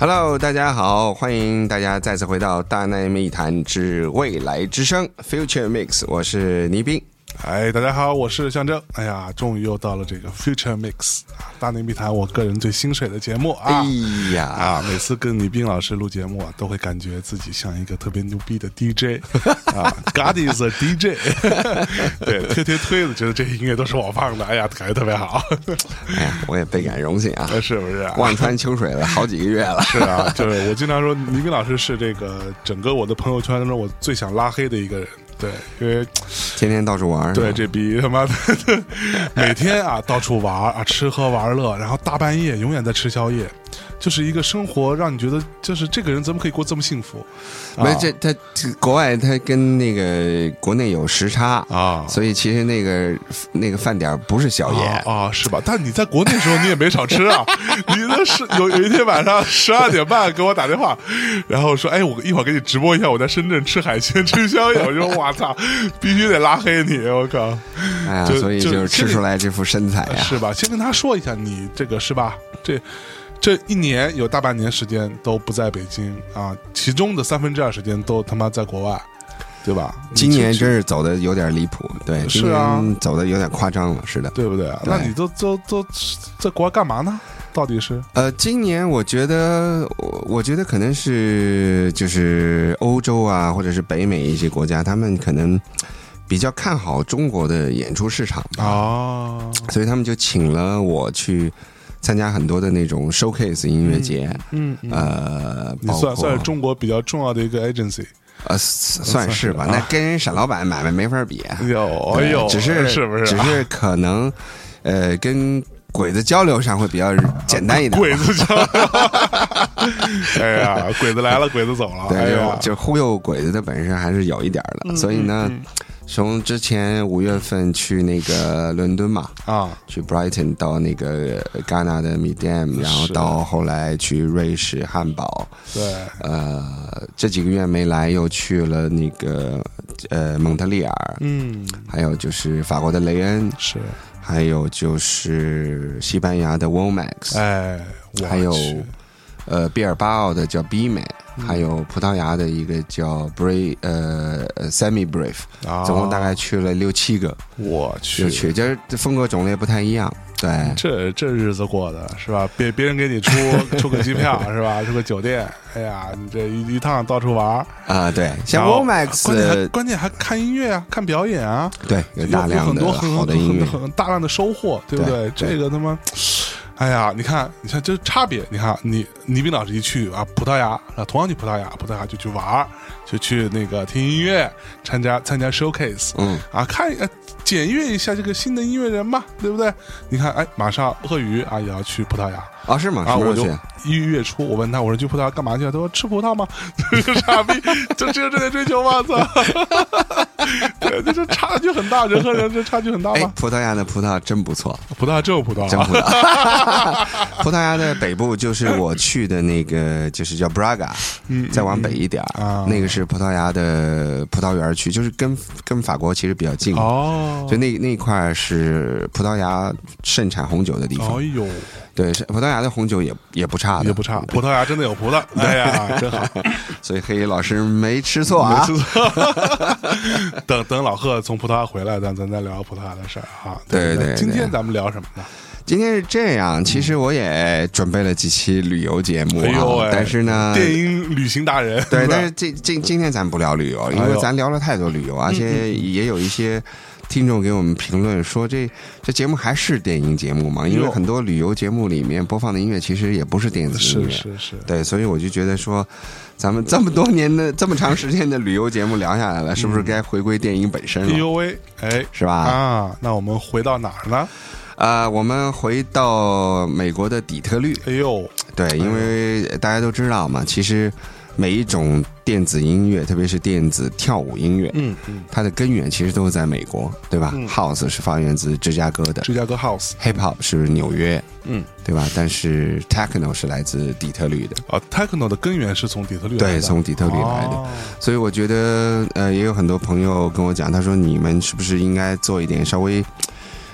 Hello，大家好，欢迎大家再次回到《大内密谈之未来之声》Future Mix，我是倪斌。哎，大家好，我是象征。哎呀，终于又到了这个 Future Mix 啊，大内密谈，我个人最心水的节目啊。哎呀，啊，每次跟倪斌老师录节目啊，都会感觉自己像一个特别牛逼的 DJ 啊，God is a DJ，对，推推推的，觉得这些音乐都是我放的，哎呀，感觉特别好。哎呀，我也倍感荣幸啊，是不是？望穿秋水了好几个月了。是啊，就是我经常说，倪斌老师是这个整个我的朋友圈当中我最想拉黑的一个人。对，因为天天到处玩对，这逼他妈的每天啊到处玩啊，吃喝玩乐，然后大半夜永远在吃宵夜。就是一个生活，让你觉得就是这个人怎么可以过这么幸福？没这他国外他跟那个国内有时差啊，所以其实那个那个饭点不是宵夜啊，是吧？但你在国内时候你也没少吃啊。你那是有有一天晚上十二点半给我打电话，然后说：“哎，我一会儿给你直播一下我在深圳吃海鲜吃宵夜。”我说：“我操，必须得拉黑你！我靠！”哎呀，所以就是吃出来这副身材呀，是吧？先跟他说一下，你这个是吧？这。这一年有大半年时间都不在北京啊，其中的三分之二时间都他妈在国外，对吧？今年真是走的有点离谱，对，是啊，走的有点夸张了，是的，对不对？那你都都都在国外干嘛呢？到底是？呃，今年我觉得，我我觉得可能是就是欧洲啊，或者是北美一些国家，他们可能比较看好中国的演出市场啊，所以他们就请了我去。参加很多的那种 showcase 音乐节，嗯，呃，你算算是中国比较重要的一个 agency，呃，算是吧。那跟人沈老板买卖没法比，有，哎呦，只是是不是？只是可能，呃，跟鬼子交流上会比较简单一点。鬼子交流，哎呀，鬼子来了，鬼子走了，对，就就忽悠鬼子的本事还是有一点的，所以呢。从之前五月份去那个伦敦嘛，啊，去 Brighton 到那个戛纳的。Medium，然后到后来去瑞士汉堡，对，呃，这几个月没来，又去了那个呃蒙特利尔，嗯，还有就是法国的雷恩，是，还有就是西班牙的 Womax，哎，还有呃毕尔巴鄂的叫 B 美。还有葡萄牙的一个叫 Brave，呃，Semi Brave，总共大概去了六七个。我去，去，就是风格种类不太一样。对，这这日子过的是吧？别别人给你出 出个机票是吧？出个酒店，哎呀，你这一一趟到处玩啊！对，像 Womax，关键关键还看音乐啊，看表演啊。对，有大量的好的音乐，很大量的收获，对不对？这个他妈。哎呀，你看，你看，这差别。你看，你倪斌老师一去啊，葡萄牙啊，同样去葡萄牙，葡萄牙就去玩就去那个听音乐，参加参加 showcase，嗯，啊，看呃，检阅一下这个新的音乐人嘛，对不对？你看，哎，马上鳄鱼啊也要去葡萄牙啊，是吗？啊，我就一月初，我问他，我说去葡萄牙干嘛去？他说吃葡萄吗？傻逼，就只有这点追求吗？操！对，这差距很大，人和人这差距很大吗？葡萄牙的葡萄真不错，葡萄牙真有葡萄，真葡萄。葡萄牙的北部就是我去的那个，就是叫 Braga，再往北一点啊，那个是葡萄牙的葡萄园区，就是跟跟法国其实比较近哦，所以那那块是葡萄牙盛产红酒的地方。哎呦。对，葡萄牙的红酒也也不差的，也不差。葡萄牙真的有葡萄，哎呀，真好。所以黑衣老师没吃错啊，没吃错。等等，老贺从葡萄牙回来，咱咱再聊葡萄牙的事儿哈。对对，今天咱们聊什么呢？今天是这样，其实我也准备了几期旅游节目啊，但是呢，电影旅行达人。对，但是今今今天咱不聊旅游，因为咱聊了太多旅游，而且也有一些。听众给我们评论说：“这这节目还是电影节目吗？因为很多旅游节目里面播放的音乐其实也不是电子音乐，是是是。对，所以我就觉得说，咱们这么多年的 这么长时间的旅游节目聊下来了，是不是该回归电影本身了？哎呦喂，哎，是吧？啊，那我们回到哪儿呢？啊，我们回到美国的底特律。哎呦，对，因为大家都知道嘛，其实。”每一种电子音乐，特别是电子跳舞音乐，嗯嗯，它的根源其实都是在美国，对吧？House 是发源自芝加哥的，芝加哥 House，Hip Hop 是纽约，嗯，对吧？但是 Techno 是来自底特律的，啊，Techno 的根源是从底特律，对，从底特律来的。所以我觉得，呃，也有很多朋友跟我讲，他说你们是不是应该做一点稍微。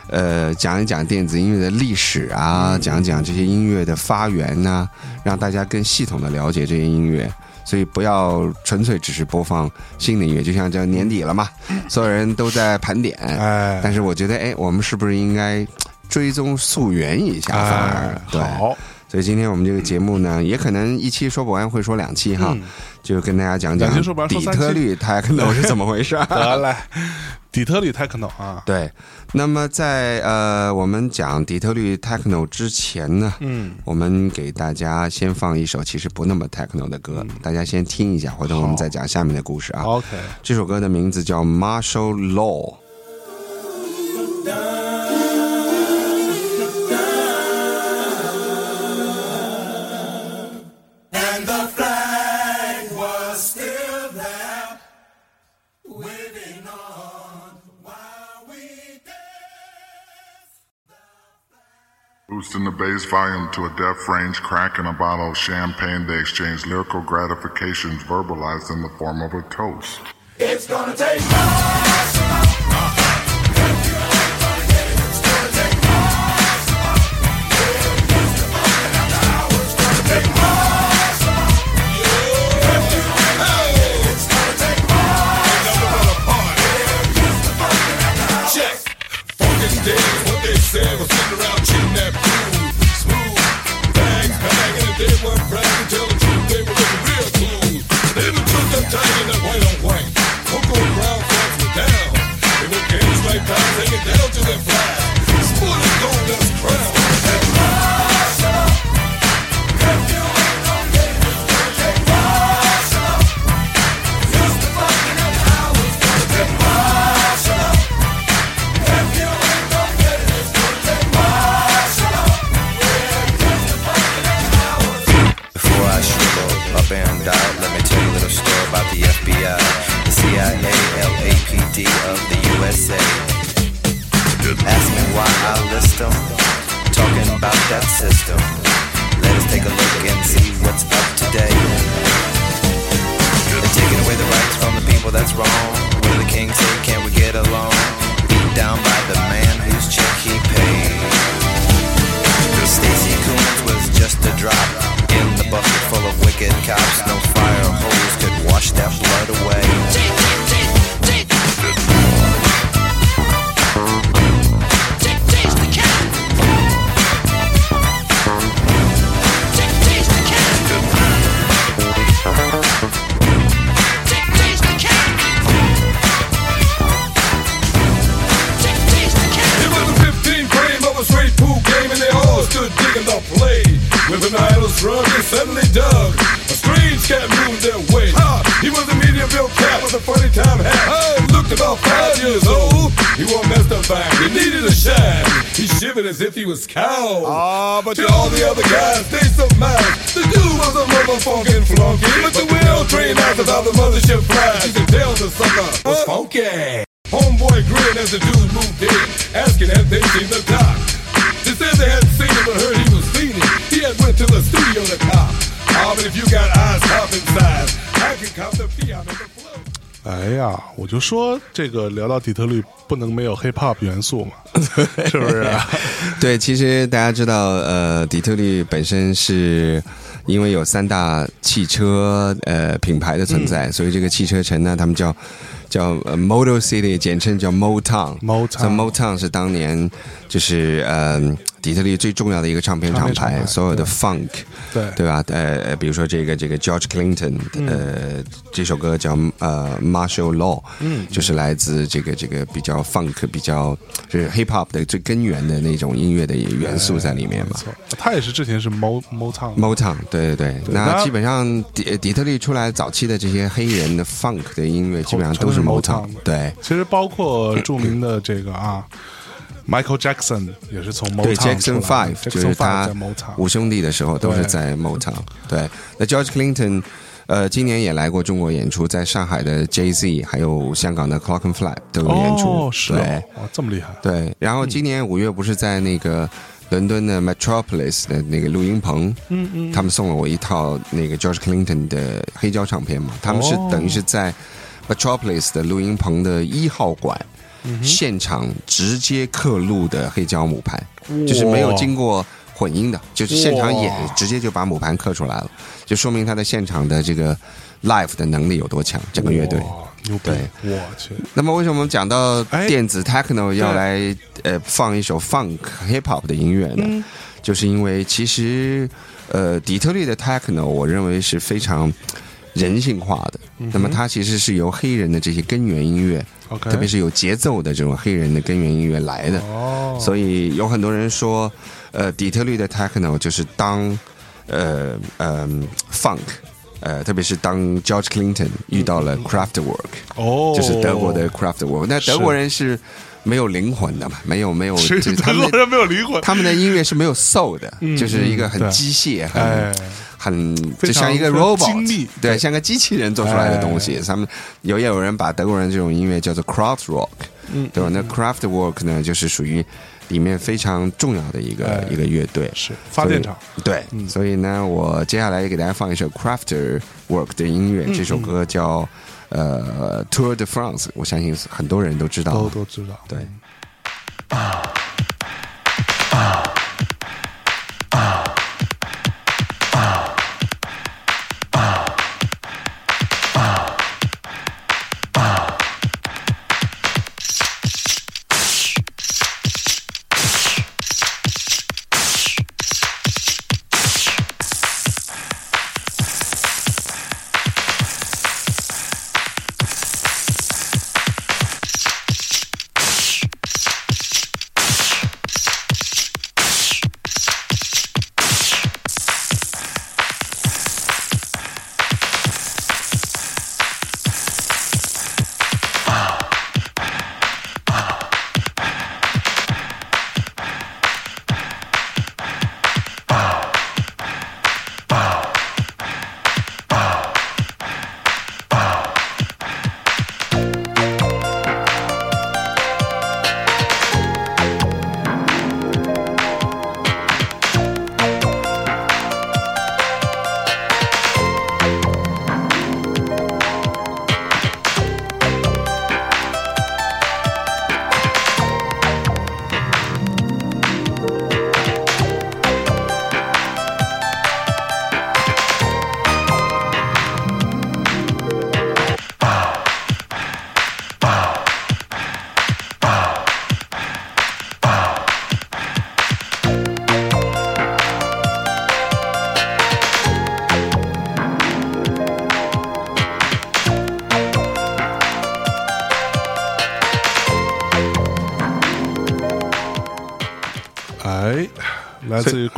呃，讲一讲电子音乐的历史啊，讲讲这些音乐的发源呐，让大家更系统的了解这些音乐。所以不要纯粹只是播放新的音乐，就像这年底了嘛，所有人都在盘点。哎，但是我觉得，哎，我们是不是应该追踪溯源一下？反而对。所以今天我们这个节目呢，也可能一期说不完，会说两期哈，就跟大家讲讲底特律 techno 是怎么回事。得嘞，底特律 techno 啊。对，那么在呃我们讲底特律 techno 之前呢，嗯，我们给大家先放一首其实不那么 techno 的歌，大家先听一下，回头我们再讲下面的故事啊。OK，这首歌的名字叫 Martial Law。Boosting the bass volume to a deaf range, cracking a bottle of champagne, they exchange lyrical gratifications verbalized in the form of a toast. It's gonna take more. time in white on white. Brown down. In the games like that, take it down to the flag. about that system. Let us take a look and see what's up today. They're taking away the rights from the people, that's wrong. What did the king say? Can we get along? Beat down by the man whose check he paid. Stacy Coons was just a drop in the bucket full of wicked cops. No as if he was cow. Ah, but to all the other guys, they surmised. The dude was a motherfucking flunky. But the well-trained eyes of how the mothership flies. You can tell the sucker was funky. Homeboy grinned as the dude moved in, asking had they seen the doc. They said they hadn't seen him but heard he was fiending. He had went to the studio to cop. Ah, but if you got eyes top inside, I can cop the piano the flow. 哎呀，我就说这个聊到底特律不能没有 hip hop 元素嘛，是不是？啊 对，其实大家知道，呃，底特律本身是因为有三大汽车呃品牌的存在，所以这个汽车城呢，他们叫叫 Motor City，简称叫 Motown。Motown 是当年就是嗯。底特律最重要的一个唱片厂牌，所有的 funk，对对吧？呃，比如说这个这个 George Clinton，呃，这首歌叫呃 Martial Law，嗯，就是来自这个这个比较 funk，比较就是 hip hop 的最根源的那种音乐的元素在里面嘛。他也是之前是 Mo Motown Motown，对对对。那基本上底底特律出来早期的这些黑人的 funk 的音乐，基本上都是 Motown。对，其实包括著名的这个啊。Michael Jackson 也是从 Motown 对 Jackson Five 就是他五兄弟的时候都是在 Motown。对，那 George Clinton，呃，今年也来过中国演出，在上海的 Jay Z 还有香港的 Clock and Fly 都有演出。哦，是对，哦，这么厉害。对，然后今年五月不是在那个伦敦的 Metropolis 的那个录音棚，嗯嗯，他们送了我一套那个 George Clinton 的黑胶唱片嘛，他们是等于是在 Metropolis 的录音棚的一号馆。现场直接刻录的黑胶母盘，就是没有经过混音的，就是现场演直接就把母盘刻出来了，就说明他的现场的这个 live 的能力有多强，整个乐队。哇牛逼！对。我去，那么为什么我们讲到哎。电子 techno 要来呃放一首 funk hip hop 的音乐呢？嗯。就是因为其实呃底特律的 techno 我认为是非常人性化的，嗯那么它其实是由黑人的这些根源音乐 OK 特别是有节奏的这种黑人的根源音乐来的。哦，所以有很多人说，呃，底特律的 techno 就是当呃呃 funk。呃，特别是当 George Clinton 遇到了 Craftwork，、哦，就是德国的 Craftwork，。那德国人是没有灵魂的嘛？没有没有，就是他们德国人没有灵魂，他们的音乐是没有 soul 的，嗯就是一个很机械、很、哎很就像一个 robot，对，对像个机器人做出来的东西。哎他们有也有人把德国人这种音乐叫做 craft rock，嗯对吧？那 craft work 呢，就是属于里面非常重要的一个、哎一个乐队。是发电厂，对，嗯所以呢，我接下来也给大家放一首 craft work 的音乐，这首歌叫呃 Tour de France，我相信很多人都知道。都都知道。对。哎，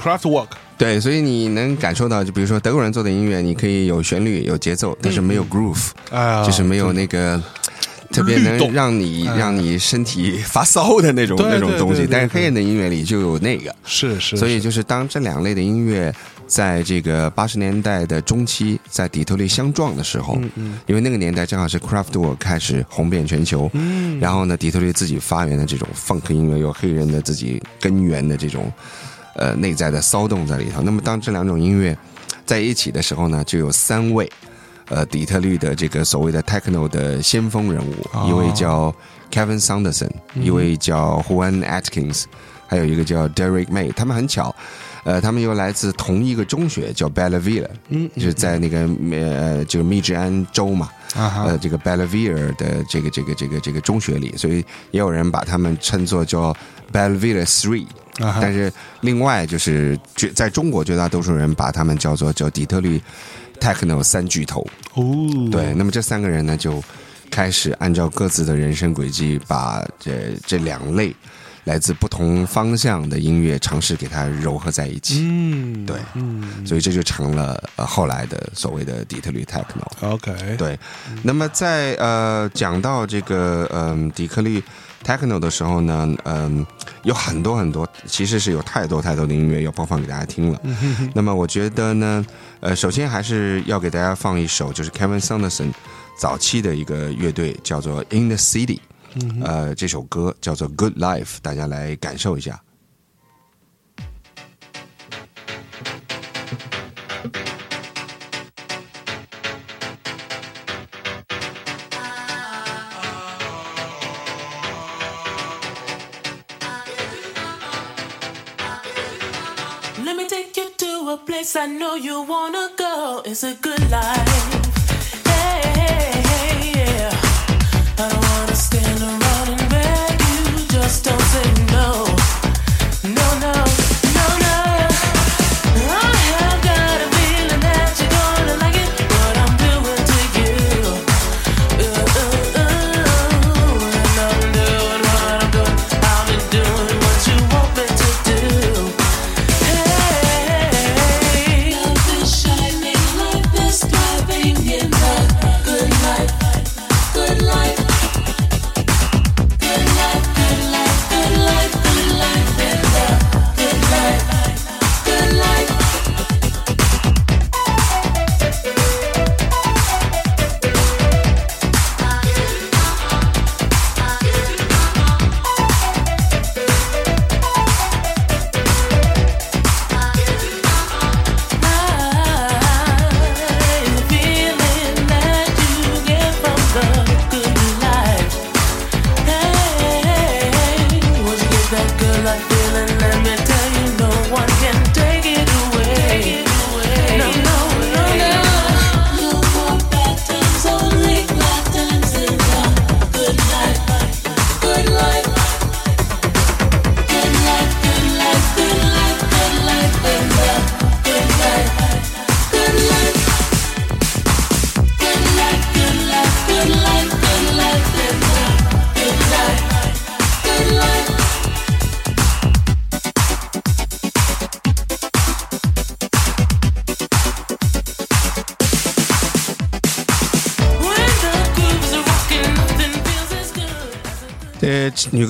来自于 Kraftwerk，对，所以你能感受到，就比如说德国人做的音乐，你可以有旋律、有节奏，但是没有 groove，、就是没有那个特别能让你哎让你身体发骚的那种那种东西。但是黑人的音乐里就有那个，是是，所以就是当这两类的音乐在这个八十年代的中期在底特律相撞的时候，嗯因为那个年代正好是 Craftwork 开始红遍全球，嗯。然后呢，底特律自己发源的这种 funk 音乐，有黑人的自己根源的这种呃内在的骚动在里头。那么当这两种音乐在一起的时候呢，就有三位呃底特律的这个所谓的 techno 的先锋人物，哦一位叫 Kevin Saunderson，、一位叫 Juan Atkins，还有一个叫 Derek May，他们很巧。呃，他们又来自同一个中学，叫 Belleville，嗯就是在那个呃，就是密治安州嘛，啊呃，这个 Belleville 的这个这个这个这个中学里，所以也有人把他们称作叫 Belleville Three，、啊但是另外就是绝在中国绝大多数人把他们叫做叫底特律 Techno 三巨头。哦，对，那么这三个人呢，就开始按照各自的人生轨迹，把这这两类来自不同方向的音乐尝试给它糅合在一起。嗯，对嗯所以这就成了呃后来的所谓的底特律 techno。，OK，对，那么在呃讲到这个嗯、底特律 techno 的时候呢，嗯、有很多很多，其实是有太多太多的音乐要播放给大家听了。那么我觉得呢，呃，首先还是要给大家放一首，就是 Kevin Saunderson 早期的一个乐队叫做 In the City，呃，这首歌叫做 Good Life，大家来感受一下。Place I know you wanna go. It's a good life. Hey, hey, hey, yeah. I don't wanna stand around and beg you. Just don't say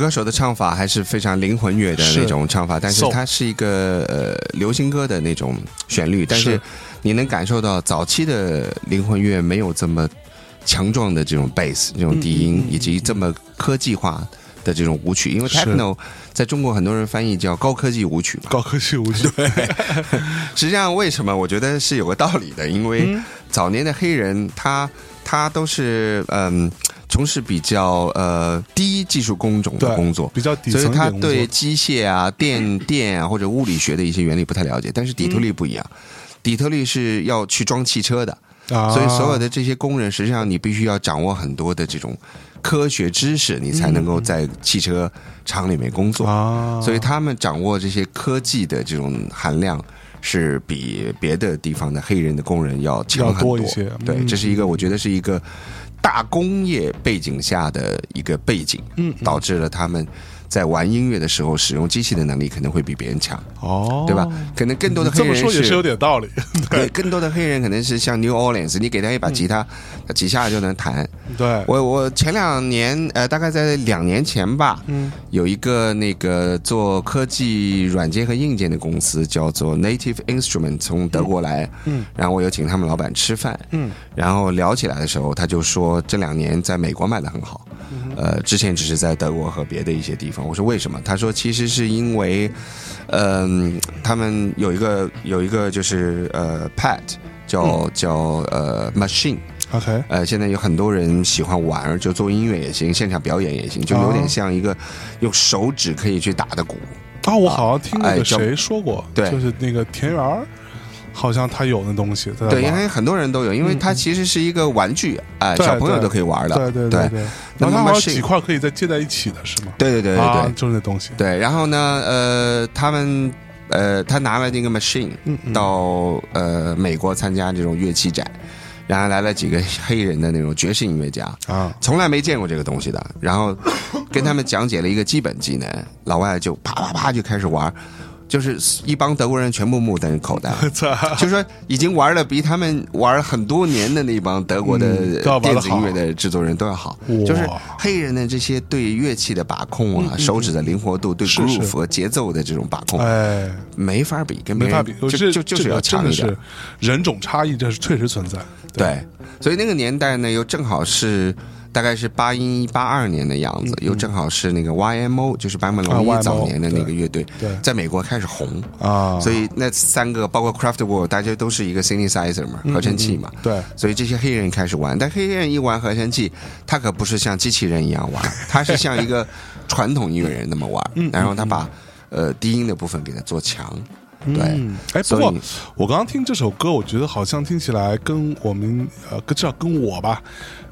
歌手的唱法还是非常灵魂乐的那种唱法，但是它是一个呃流行歌的那种旋律，但是是你能感受到早期的灵魂乐没有这么强壮的这种 bass 这种低音，以及这么科技化的这种舞曲，因为是。Techno 在中国很多人翻译叫高科技舞曲嘛。高科技舞曲，对，实际上，为什么？我觉得是有个道理的？因为嗯。早年的黑人，他他都是嗯从事比较呃低技术工种的工作，比较底所以他对机械啊、电 电啊或者物理学的一些原理不太了解。但是底特律不一样，底特律是要去装汽车的，啊所以所有的这些工人，实际上你必须要掌握很多的这种科学知识，你才能够在汽车厂里面工作。啊，所以他们掌握这些科技的这种含量。是比别的地方的黑人的工人要强很多多一些对，嗯这是一个我觉得是一个大工业背景下的一个背景，嗯导致了他们在玩音乐的时候使用机器的能力可能会比别人强，哦，对吧？可能更多的黑人这么说也是有点道理，对，更多的黑人可能是像 New Orleans，你给他一把吉他，他几下就能弹。对，我我前两年呃，大概在两年前吧，嗯，有一个那个做科技软件和硬件的公司叫做 Native Instrument，从德国来，嗯，然后我有请他们老板吃饭，嗯，然后聊起来的时候，他就说这两年在美国卖的很好，嗯呃，之前只是在德国和别的一些地方。我说为什么？他说其实是因为，嗯、他们有一个有一个就是呃 pad 叫、嗯叫呃 machine。OK，呃，现在有很多人喜欢玩，就做音乐也行，现场表演也行，就有点像一个用手指可以去打的鼓。啊，我好像听那个哎谁说过，对就是那个田园儿，好像他有那东西，对，因为很多人都有，因为它其实是一个玩具，哎、小朋友都可以玩的。对对对对，那么然后它好像几块可以再接在一起的是吗？对对对对啊对，就是那东西，对。然后呢，呃，他们呃，他拿了那个 machine 到呃美国参加这种乐器展，然后来了几个黑人的那种爵士音乐家，啊，从来没见过这个东西的，然后跟他们讲解了一个基本技能，老外就啪啪啪就开始玩，就是一帮德国人全部目瞪口呆，就是说已经玩了比他们玩很多年的那帮德国的电子音乐的制作人都要好，就是黑人的这些对乐器的把控啊，手指的灵活度，对是是 groove 和节奏的这种把控，哎，没法比，跟别人没法比，就这就就是要强一点。人种差异，这是确实存在，对，所以那个年代呢，又正好是大概是八一八二年的样子，又正好是那个 YMO，就是坂本龙一早年的那个乐队，对在美国开始红。啊，所以那三个包括 Craftwork，大家都是一个 synthesizer 嘛，合成器嘛。对，所以这些黑人开始玩，但黑人一玩合成器，他可不是像机器人一样玩，他是像一个传统音乐人那么玩。然后他把呃低音的部分给它做强，对。嗯，哎，不过我刚刚听这首歌，我觉得好像听起来跟我们呃，跟至少跟我吧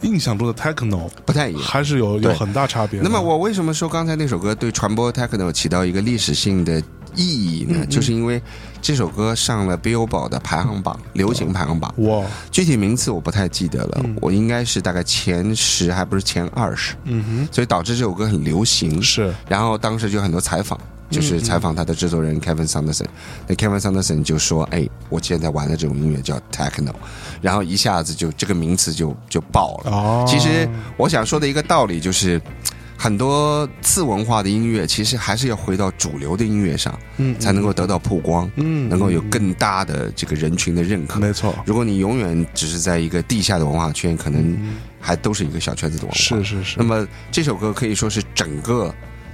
印象中的 techno 不太一样。还是有有很大差别。那么我为什么说刚才那首歌对传播 techno 起到一个历史性的意义呢？嗯就是因为这首歌上了 Billboard 的排行榜，流行排行榜。哇，具体名次我不太记得了，我应该是大概前十，还不是前二十，嗯哼。所以导致这首歌很流行。是。然后当时就很多采访，就是采访他的制作人 Kevin Sanderson，那 Kevin Sanderson 就说：“哎，我现在玩的这种音乐叫 techno，然后一下子就这个名词就就爆了。哦其实我想说的一个道理就是。很多次文化的音乐，其实还是要回到主流的音乐上，嗯才能够得到曝光，嗯能够有更大的这个人群的认可。没错，如果你永远只是在一个地下的文化圈，可能还都是一个小圈子的文化。是是是那么这首歌可以说是整个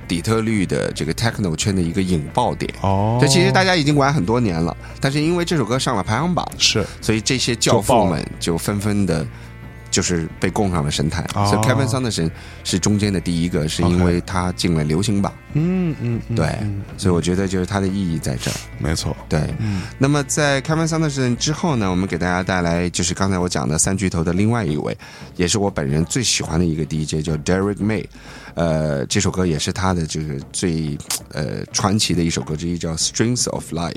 底特律的这个 techno 圈的一个引爆点。哦，这其实大家已经玩很多年了，但是因为这首歌上了排行榜，是所以这些教父们就纷纷的，就是被供上了神坛。哦所以 Kevin Sanderson 是中间的第一个，是因为他进了流行榜。嗯嗯，嗯对嗯，所以我觉得就是它的意义在这儿。没错，对，那么在 Kevin Sanderson 之后呢，我们给大家带来就是刚才我讲的三巨头的另外一位，也是我本人最喜欢的一个 DJ，叫 Derek May。呃，这首歌也是他的就是最呃传奇的一首歌之一，叫《Strings of Life》。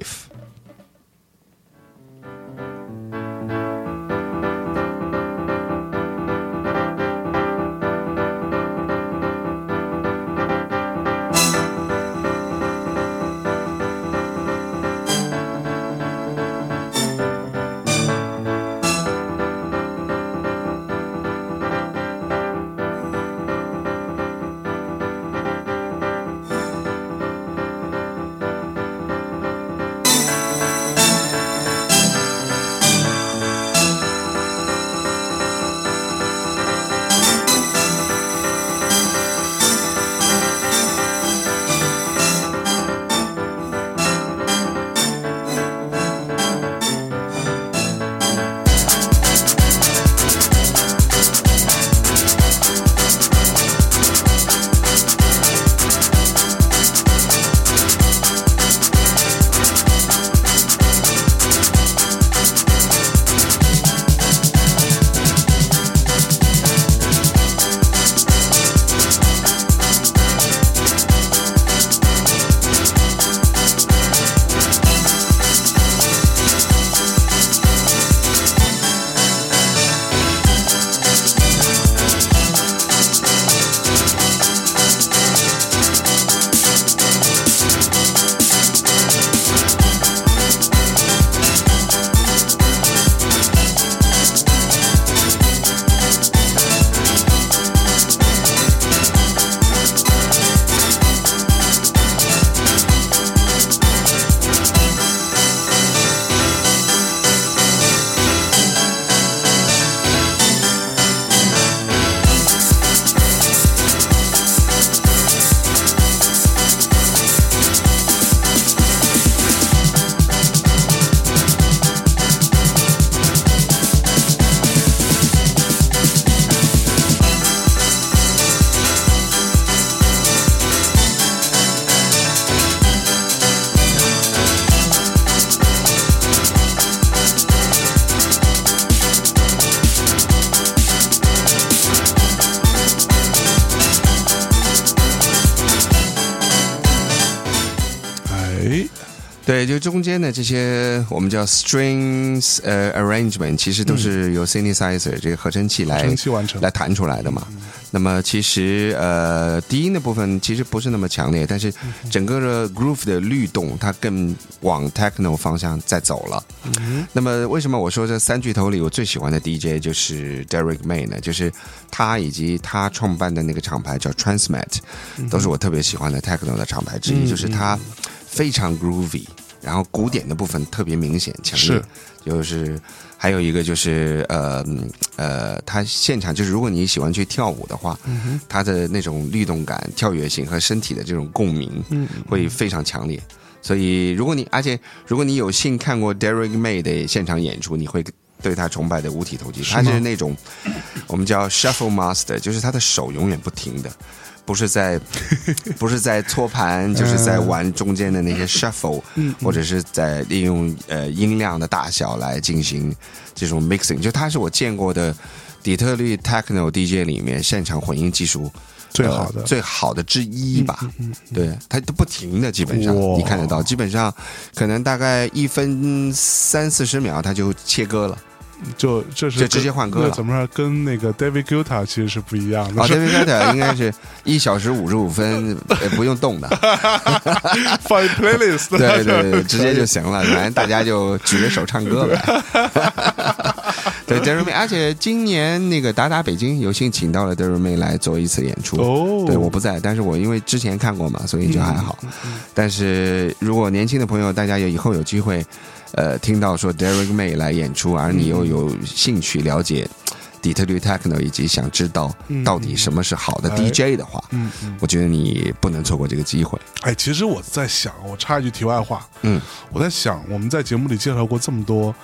中间的这些我们叫 strings 呃 arrangement，其实都是由 synthesizer 这个合成器来合成器完成。来弹出来的嘛。那么其实呃低音的部分其实不是那么强烈，但是整个的 groove 的律动它更往 techno 方向在走了。那么为什么我说这三巨头里我最喜欢的 DJ 就是 Derek May 呢？就是他以及他创办的那个厂牌叫 Transmat，都是我特别喜欢的 techno 的厂牌之一，就是他非常 groovy，然后古典的部分特别明显强烈。是，就是还有一个就是呃嗯呃，他现场就是如果你喜欢去跳舞的话，他的那种律动感、跳跃性和身体的这种共鸣，会非常强烈。所以，如果你而且如果你有幸看过 Derek May 的现场演出，你会对他崇拜的五体投地，吗他是那种我们叫 shuffle master，就是他的手永远不停的。不是在，不是在搓盘，就是在玩中间的那些 shuffle，、或者是在利用呃音量的大小来进行这种 mixing。就他是我见过的底特律 techno DJ 里面现场混音技术最好的呃最好的之一吧。对，它都不停的，基本上哇你看得到，基本上可能大概一分三四十秒它就切割了。就这是就直接换歌了怎么说？跟那个 David Guetta 其实是不一样的。，David Guetta 应该是一小时五十五分，呃不用动的。放 playlist，对对对，直接就行了，反正大家就举着手唱歌呗。对 d e r y May，而且今年那个达达北京有幸请到了 d e r r y May 来做一次演出。哦对，我不在，但是我因为之前看过嘛，所以就还好。但是如果年轻的朋友，大家有以后有机会，呃，听到说 Derek May 来演出，而你又有兴趣了解底特律 Techno，以及想知道到底什么是好的哎 DJ 的话，嗯嗯，我觉得你不能错过这个机会。哎，其实我在想，我插一句题外话，嗯，我在想，我们在节目里介绍过这么多，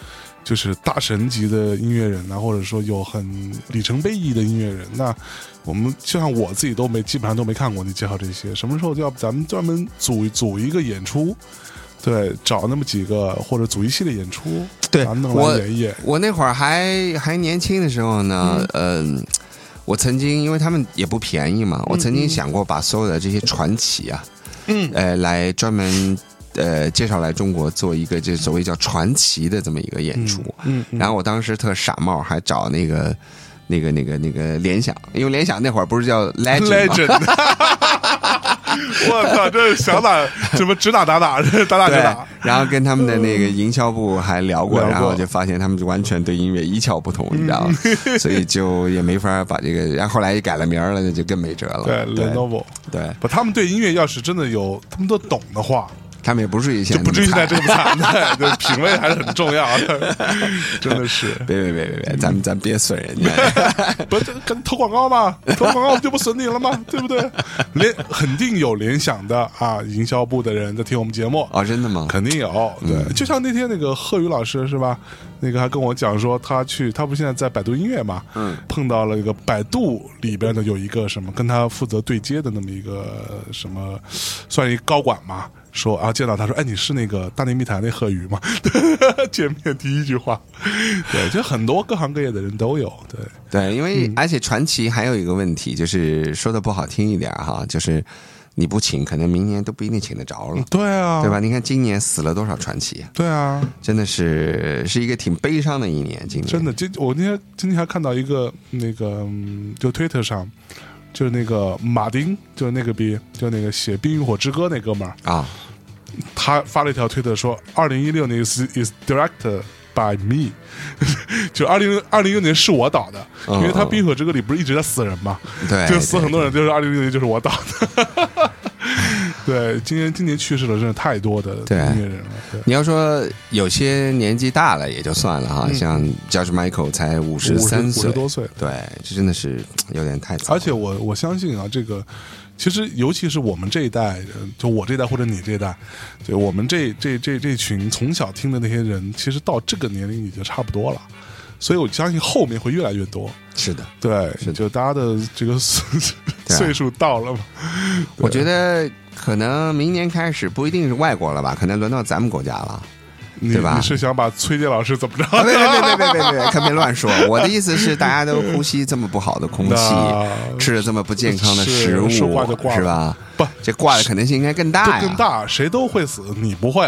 就是大神级的音乐人啊，或者说有很里程碑意义的音乐人，那我们就像我自己都没基本上都没看过你介绍这些，什么时候就要咱们专门组组一个演出？对，找那么几个或者组一系列演出，对我来演一演。我那会儿还还年轻的时候呢，嗯、我曾经因为他们也不便宜嘛，我曾经想过把所有的这些传奇啊，嗯呃，来专门呃介绍来中国做一个这所谓叫传奇的这么一个演出。嗯，嗯然后我当时特傻帽，还找那个。那个、那个、那个联想，因为联想那会儿不是叫 Legend 吗 Legend，我操，这想打什么只打 打打，打打就打。，然后跟他们的那个营销部还聊过，然后就发现他们完全对音乐一窍不通，你知道吗？所以就也没法把这个，然后后来也改了名儿了，那就更没辙了。对对，Lenovo，对，不，他们对音乐要是真的有，他们都懂的话，他们也不至于现在就不至于现在这么惨么惨。对，品味还是很重要的，真的是。别别别别别，咱们咱别损人家。不，这跟投广告嘛，投广告不就不损你了吗？对不对？联肯定有联想的啊，营销部的人在听我们节目。哦，真的吗？肯定有，对，就像那天那个贺宇老师是吧？那个还跟我讲说，他去，他不现在在百度音乐嘛，嗯，碰到了一个百度里边的有一个什么跟他负责对接的那么一个什么，算一高管嘛，说啊，见到他说，哎，你是那个大内密谈那贺宇吗？见面第一句话，对，就很多各行各业的人都有，对，对，因嗯为而且传奇还有一个问题，就是说的不好听一点哈，就是你不请，可能明年都不一定请得着了，对啊，对吧？？你看今年死了多少传奇啊，对啊，真的是是一个挺悲伤的一年。今年真的，今我那天今天还看到一个那个，嗯就 Twitter 上，就是那个马丁，就是那个逼，就那个写《冰与火之歌》那哥们儿，啊，他发了一条推特说，二零一六年 is is directed by me，就二零二零一六年是我导的，嗯因为他《冰与火之歌》里不是一直在死人嘛，对，就死很多人，就是二零一六年就是我导的。对，今年今年去世了，真的太多的音对乐人了。对，你要说有些年纪大了也就算了哈，像 George Michael 才五十三岁。五，十多岁，对，这真的是有点太早。而且我我相信啊，这个其实尤其是我们这一代人，就我这一代或者你这一代，就我们这这这这群从小听的那些人，其实到这个年龄已经差不多了。所以我相信后面会越来越多，是的，对，是就大家的这个岁啊。岁数到了嘛，我觉得可能明年开始不一定是外国了吧，可能轮到咱们国家了。对吧你是想把崔健老师怎么着？啊别别别别别别别，可别乱说！我的意思是，大家都呼吸这么不好的空气，吃了这么不健康的食物，是吧？不，这挂的可能性应该更大呀，更大，谁都会死，你不会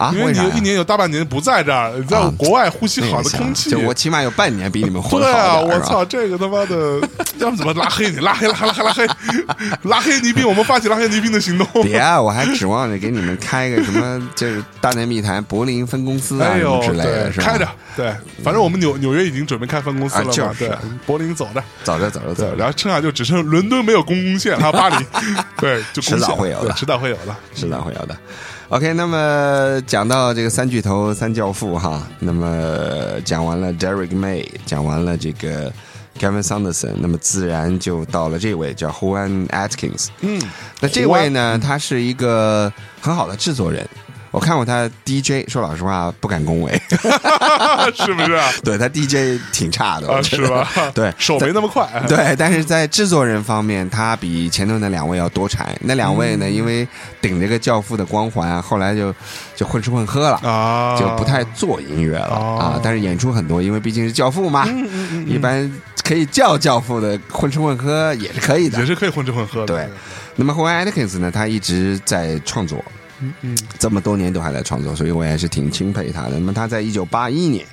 啊？因为你一年有大半年不在这儿，你在啊国外呼吸好的空气，就我起码有半年比你们混好对啊，我操，这个他妈的，要不怎么拉黑你？拉黑，拉黑，拉黑，拉黑，拉黑倪斌，我们发起拉黑倪斌的行动。别啊！我还指望着给你们开个什么，就是大内密谈柏林分公司啊哎呦，什么之类的，对，是吧？开着，对，反正我们纽纽约已经准备开分公司了嘛，啊就是对，柏林走着，走着走着走，着，然后剩下就只剩伦敦没有公共线，还有巴黎，对，就攻迟早会有的迟早会有的。迟早会有的。OK，那么讲到这个三巨头、三教父哈，那么讲完了 Derek May，讲完了这个 Kevin Saunderson，那么自然就到了这位叫 Juan Atkins。嗯，那这位呢，他是一个很好的制作人，我看过他 DJ，说老实话不敢恭维，是不是啊？对他 DJ 挺差的，啊，是吧？对，手没那么快。对，但是在制作人方面，他比前头那两位要多产。那两位嗯呢，因为顶着个教父的光环，后来就就混吃混喝了。啊，就不太做音乐了、啊，但是演出很多，因为毕竟是教父嘛，一般可以叫教父的混吃混喝也是可以的也。是可以混吃混喝的。对，那么后来 Atkins 呢，他一直在创作，嗯，这么多年都还在创作，所以我也是挺钦佩他的。那么他在一九八一年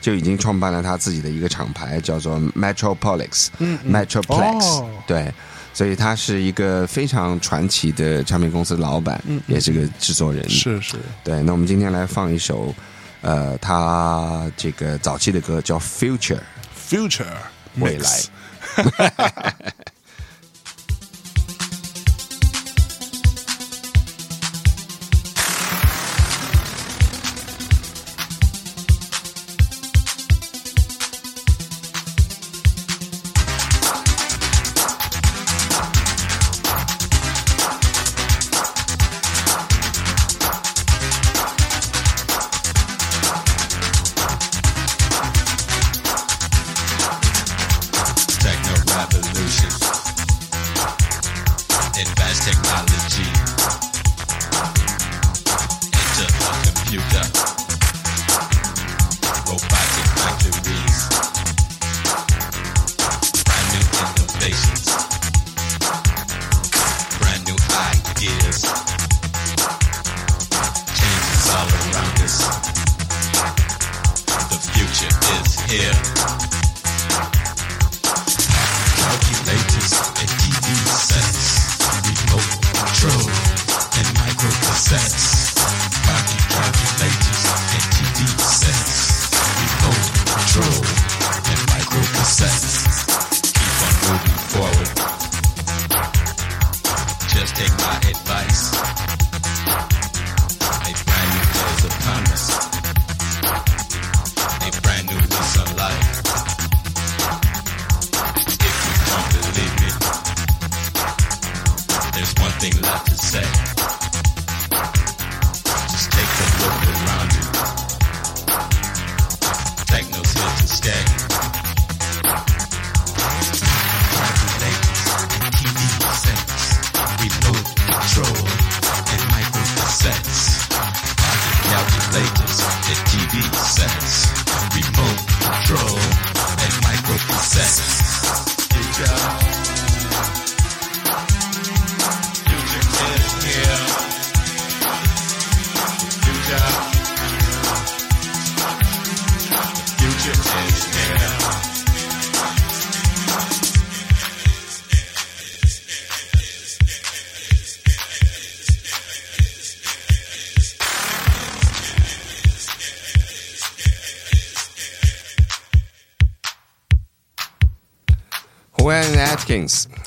就已经创办了他自己的一个厂牌，叫做 Metropolix，嗯 Metroplex，、哦对。所以他是一个非常传奇的唱片公司老板，也是个制作人。嗯是是，对。那我们今天来放一首，呃，他这个早期的歌叫《Future》，Future 未来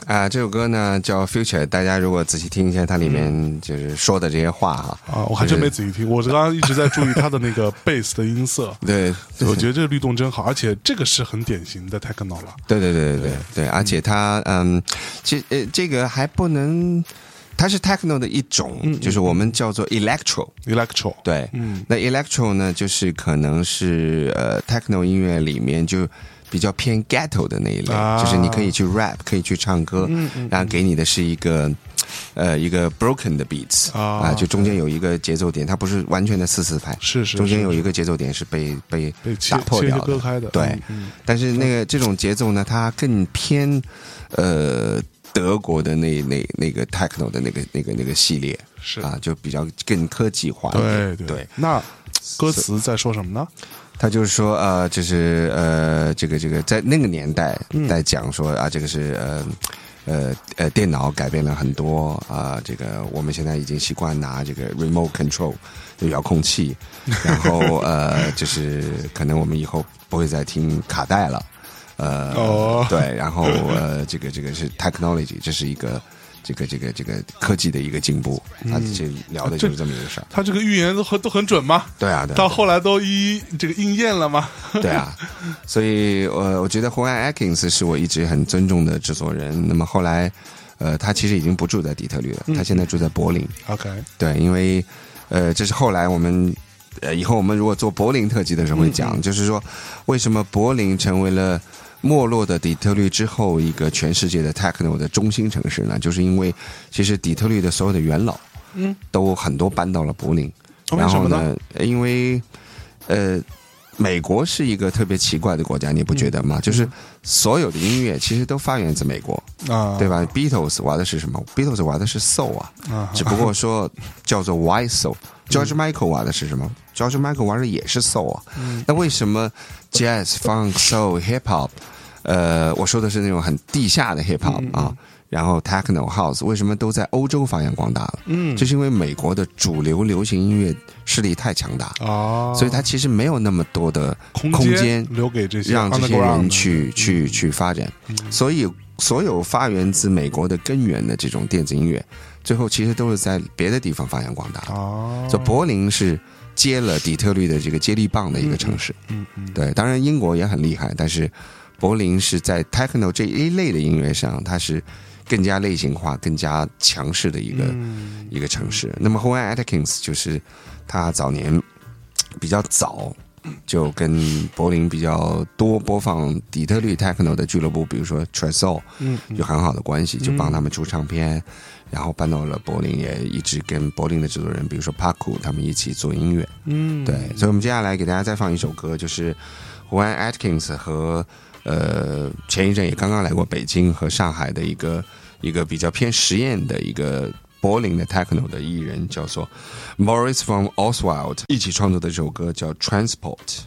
啊、这首歌呢叫《Future》，大家如果仔细听一下，它里面就是说的这些话哈。啊，我还真没仔细听，我刚刚一直在注意它的那个 贝斯的音色。对，对我觉得这个律动真好，而且这个是很典型的 techno 了。对对对对对对，而且它嗯，这呃这个还不能，它是 techno 的一种，就是我们叫做 electro。Electro，对，嗯，那 electro 呢，就是可能是呃 techno 音乐里面就比较偏 ghetto 的那一类，啊就是你可以去 rap，可以去唱歌，嗯嗯然后给你的是一个。呃，一个 broken 的 beats 啊就中间有一个节奏点，它不是完全的四四拍，是是中间有一个节奏点是被被被打破掉的对但是那个这种节奏呢，它更偏呃德国的那那那个 techno 的那个那个那个系列是啊，就比较更科技化。对对，那歌词在说什么呢？他就是说，呃，就是呃，这个这个，在那个年代嗯在讲说啊，这个是呃呃呃，电脑改变了很多啊、这个我们现在已经习惯拿这个 remote control 的遥控器，然后呃，就是可能我们以后不会再听卡带了，呃，哦。对，然后呃，这个这个是 technology，这是一个这个这个这个科技的一个进步，他这聊的就是这么一个事儿。他这个预言都很都很准吗？对啊，对啊，到后来都一一这个应验了吗？对啊，所以呃，我觉得 Juan Atkins 是我一直很尊重的制作人。那么后来，呃，他其实已经不住在底特律了，他现在住在柏林。OK，对，因为呃，这是后来我们呃以后我们如果做柏林特辑的时候会嗯讲，就是说为什么柏林成为了。没落的底特律之后，一个全世界的 techno 的中心城市呢，就是因为其实底特律的所有的元老，嗯，都很多搬到了柏林，然后呢？呢，因为呃，美国是一个特别奇怪的国家，你不觉得嗯吗？就是所有的音乐其实都发源自美国，啊，对吧？Beatles 玩的是什么？Beatles 玩的是 soul 啊，啊？只不过说叫做 White soul。George Michael 玩的是什么？George Michael 玩的也是 soul 啊。那为什么 Jazz、Funk、Soul、Hip Hop，呃，我说的是那种很地下的 Hip Hop 啊，然后 Techno、House，为什么都在欧洲发扬光大了？嗯就是因为美国的主流流行音乐势力太强大，哦，所以它其实没有那么多的空空间留给这些让这些人的去去去发展。所以，所有发源自美国的根源的这种电子音乐，最后其实都是在别的地方发扬光大的。啊，所以柏林是接了底特律的这个接力棒的一个城市。嗯嗯对，当然英国也很厉害，但是柏林是在 techno 这一类的音乐上，它是更加类型化、更加强势的一个、嗯一个城市。那么 a n Atkins 就是他早年比较早。就跟柏林比较多播放底特律 techno 的俱乐部，比如说 t r e s o 嗯有很好的关系，就帮他们出唱片，然后搬到了柏林，也一直跟柏林的制作人，比如说 Paku 他们一起做音乐。嗯，对，所以我们接下来给大家再放一首歌，就是 Juan Atkins 和呃前一阵也刚刚来过北京和上海的一个一个比较偏实验的一个柏林的 techno 的艺人，叫做 Morris from Oswald，一起创作的这首歌叫。Transport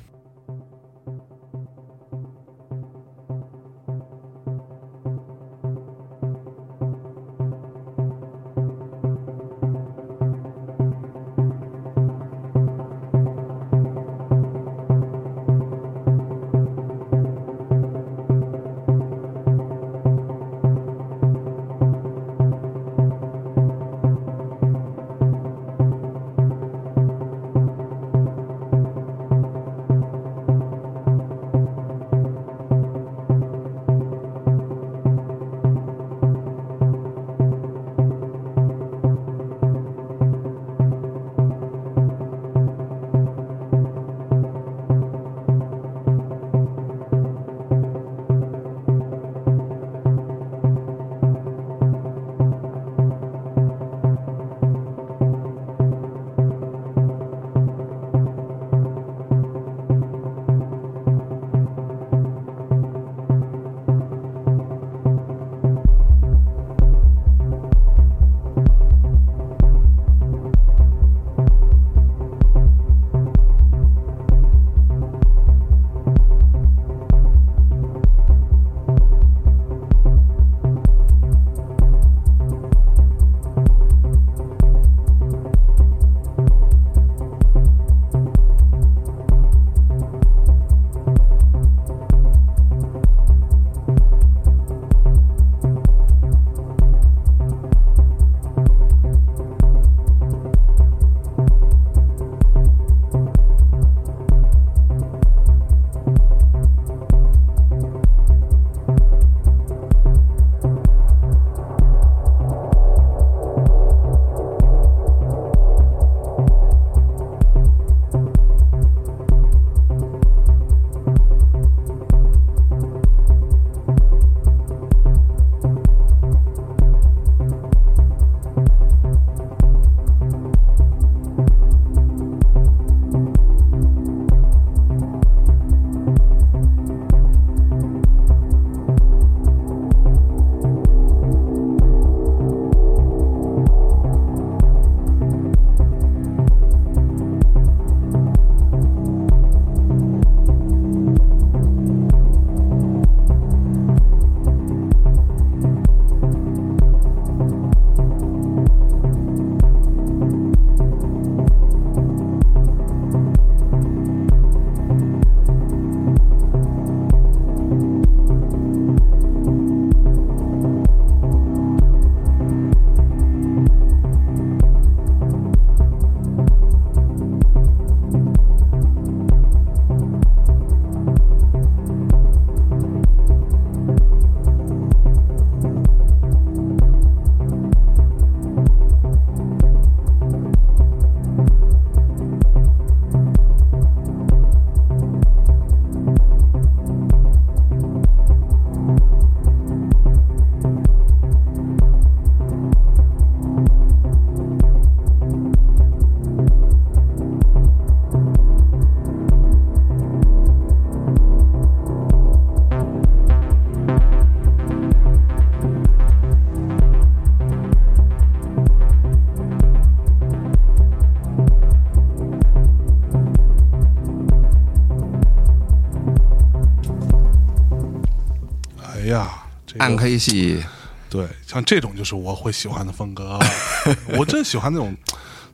这个暗黑系，对，像这种就是我会喜欢的风格。我真喜欢那种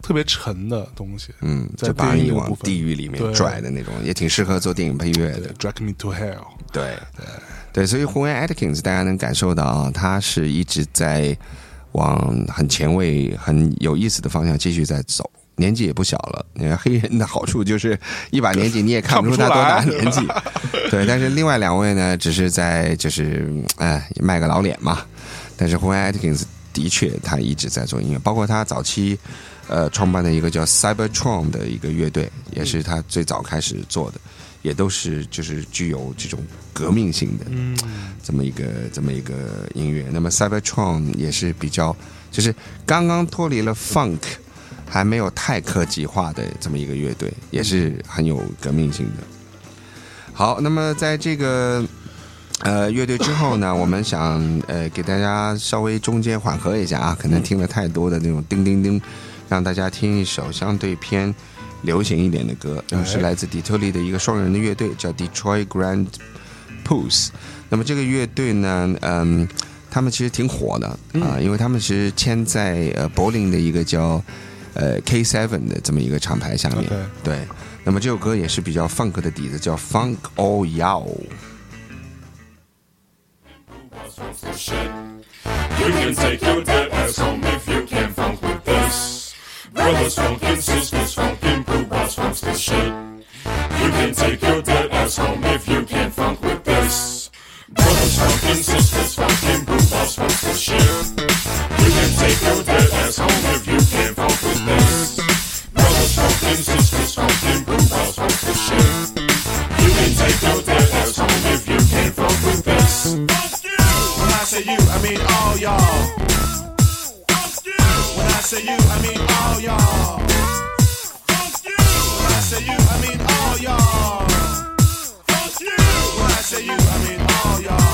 特别沉的东西。嗯，在就把你往地狱里面拽的那种，也挺适合做电影配乐的。Drag Me to Hell。对对对，所以胡恩 Atkins 大家能感受到啊，他是一直在往很前卫、很有意思的方向继续在走。年纪也不小了，你看黑人的好处就是 一把年纪你也看不出他多大年纪，对。但是另外两位呢，只是在就是哎卖个老脸嘛。但是胡恩 Atkins 的确他一直在做音乐，包括他早期呃创办的一个叫 Cybertron 的一个乐队，也是他最早开始做的。也都是就是具有这种革命性的，嗯，这么一个这么一个音乐。那么 Cybertron 也是比较，就是刚刚脱离了 Funk，还没有太科技化的这么一个乐队，也是很有革命性的。好，那么在这个呃乐队之后呢，我们想呃给大家稍微中间缓和一下啊，可能听了太多的那种叮叮叮，让大家听一首相对偏。流行一点的歌，哎是来自底特律的一个双人的乐队，叫 Detroit Grand Pulse。那么这个乐队呢，嗯，他们其实挺火的啊、因为他们是签在呃柏林的一个叫呃 K Seven 的这么一个厂牌下面。对，那么这首歌也是比较 funk 的底子，叫 Funk All Yow。You can take your dead ass home if you can't funk with this. Brothers funkin', sisters funkin', poobahs funks this shit. You can take your dead ass home if you can't funk with this. Brothers funkin', sisters funkin', poobahs funks this shit. You can take your dead ass home if you can't funk with this. Brothers funkin', sisters funkin', poobahs funks this shit. You can take your dead ass home if you can't funk with this. When I say you, I mean all y'all. When I say you, I mean all y'all. When I say you, I mean all y'all. Say you, I mean all y'all.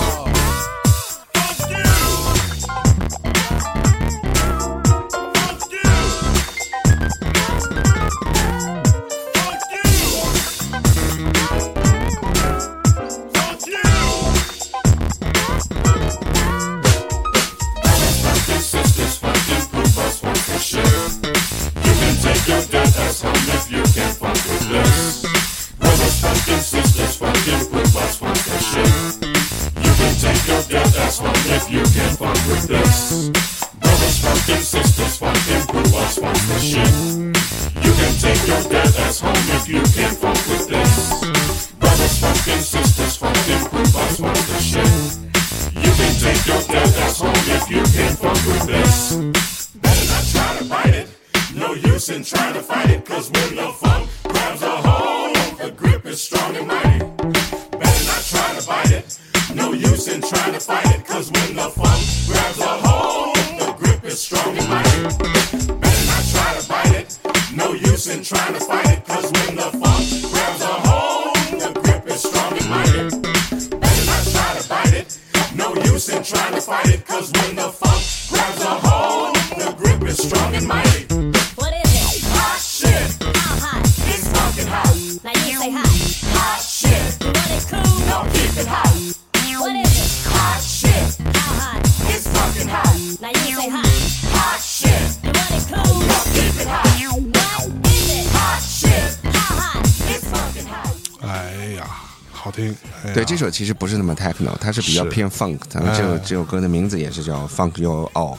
其实不是那么 techno，它是比较偏 funk。咱们这首哎这首歌的名字也是叫 Funk You All，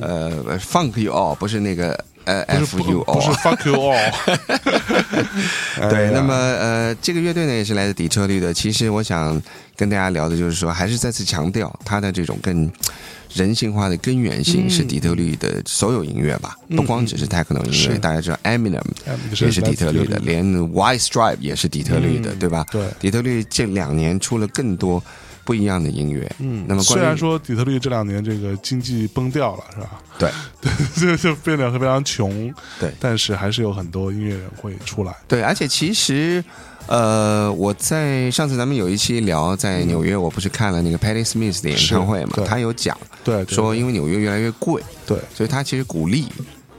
呃，Funk You All 不是那个呃 F U 不是 All。fuck you all。哎对，那么呃，这个乐队呢也是来自底特律的。其实我想跟大家聊的就是说，还是再次强调它的这种更人性化的根源性是底特律的所有音乐吧，不光只是 techno 音乐。是大家知道 Eminem 也是底特律的，连 White Stripe 也是底特律的，嗯对吧？对底特律这两年出了更多不一样的音乐。嗯，那么虽然说底特律这两年这个经济崩掉了，是吧？对 就就变得非常穷，对但是还是有很多音乐人会出来。对，而且其实。呃，我在上次咱们有一期聊在纽约，我不是看了那个 Patti Smith 的演唱会嘛他有讲对，说，因为纽约越来越贵，对所以他其实鼓励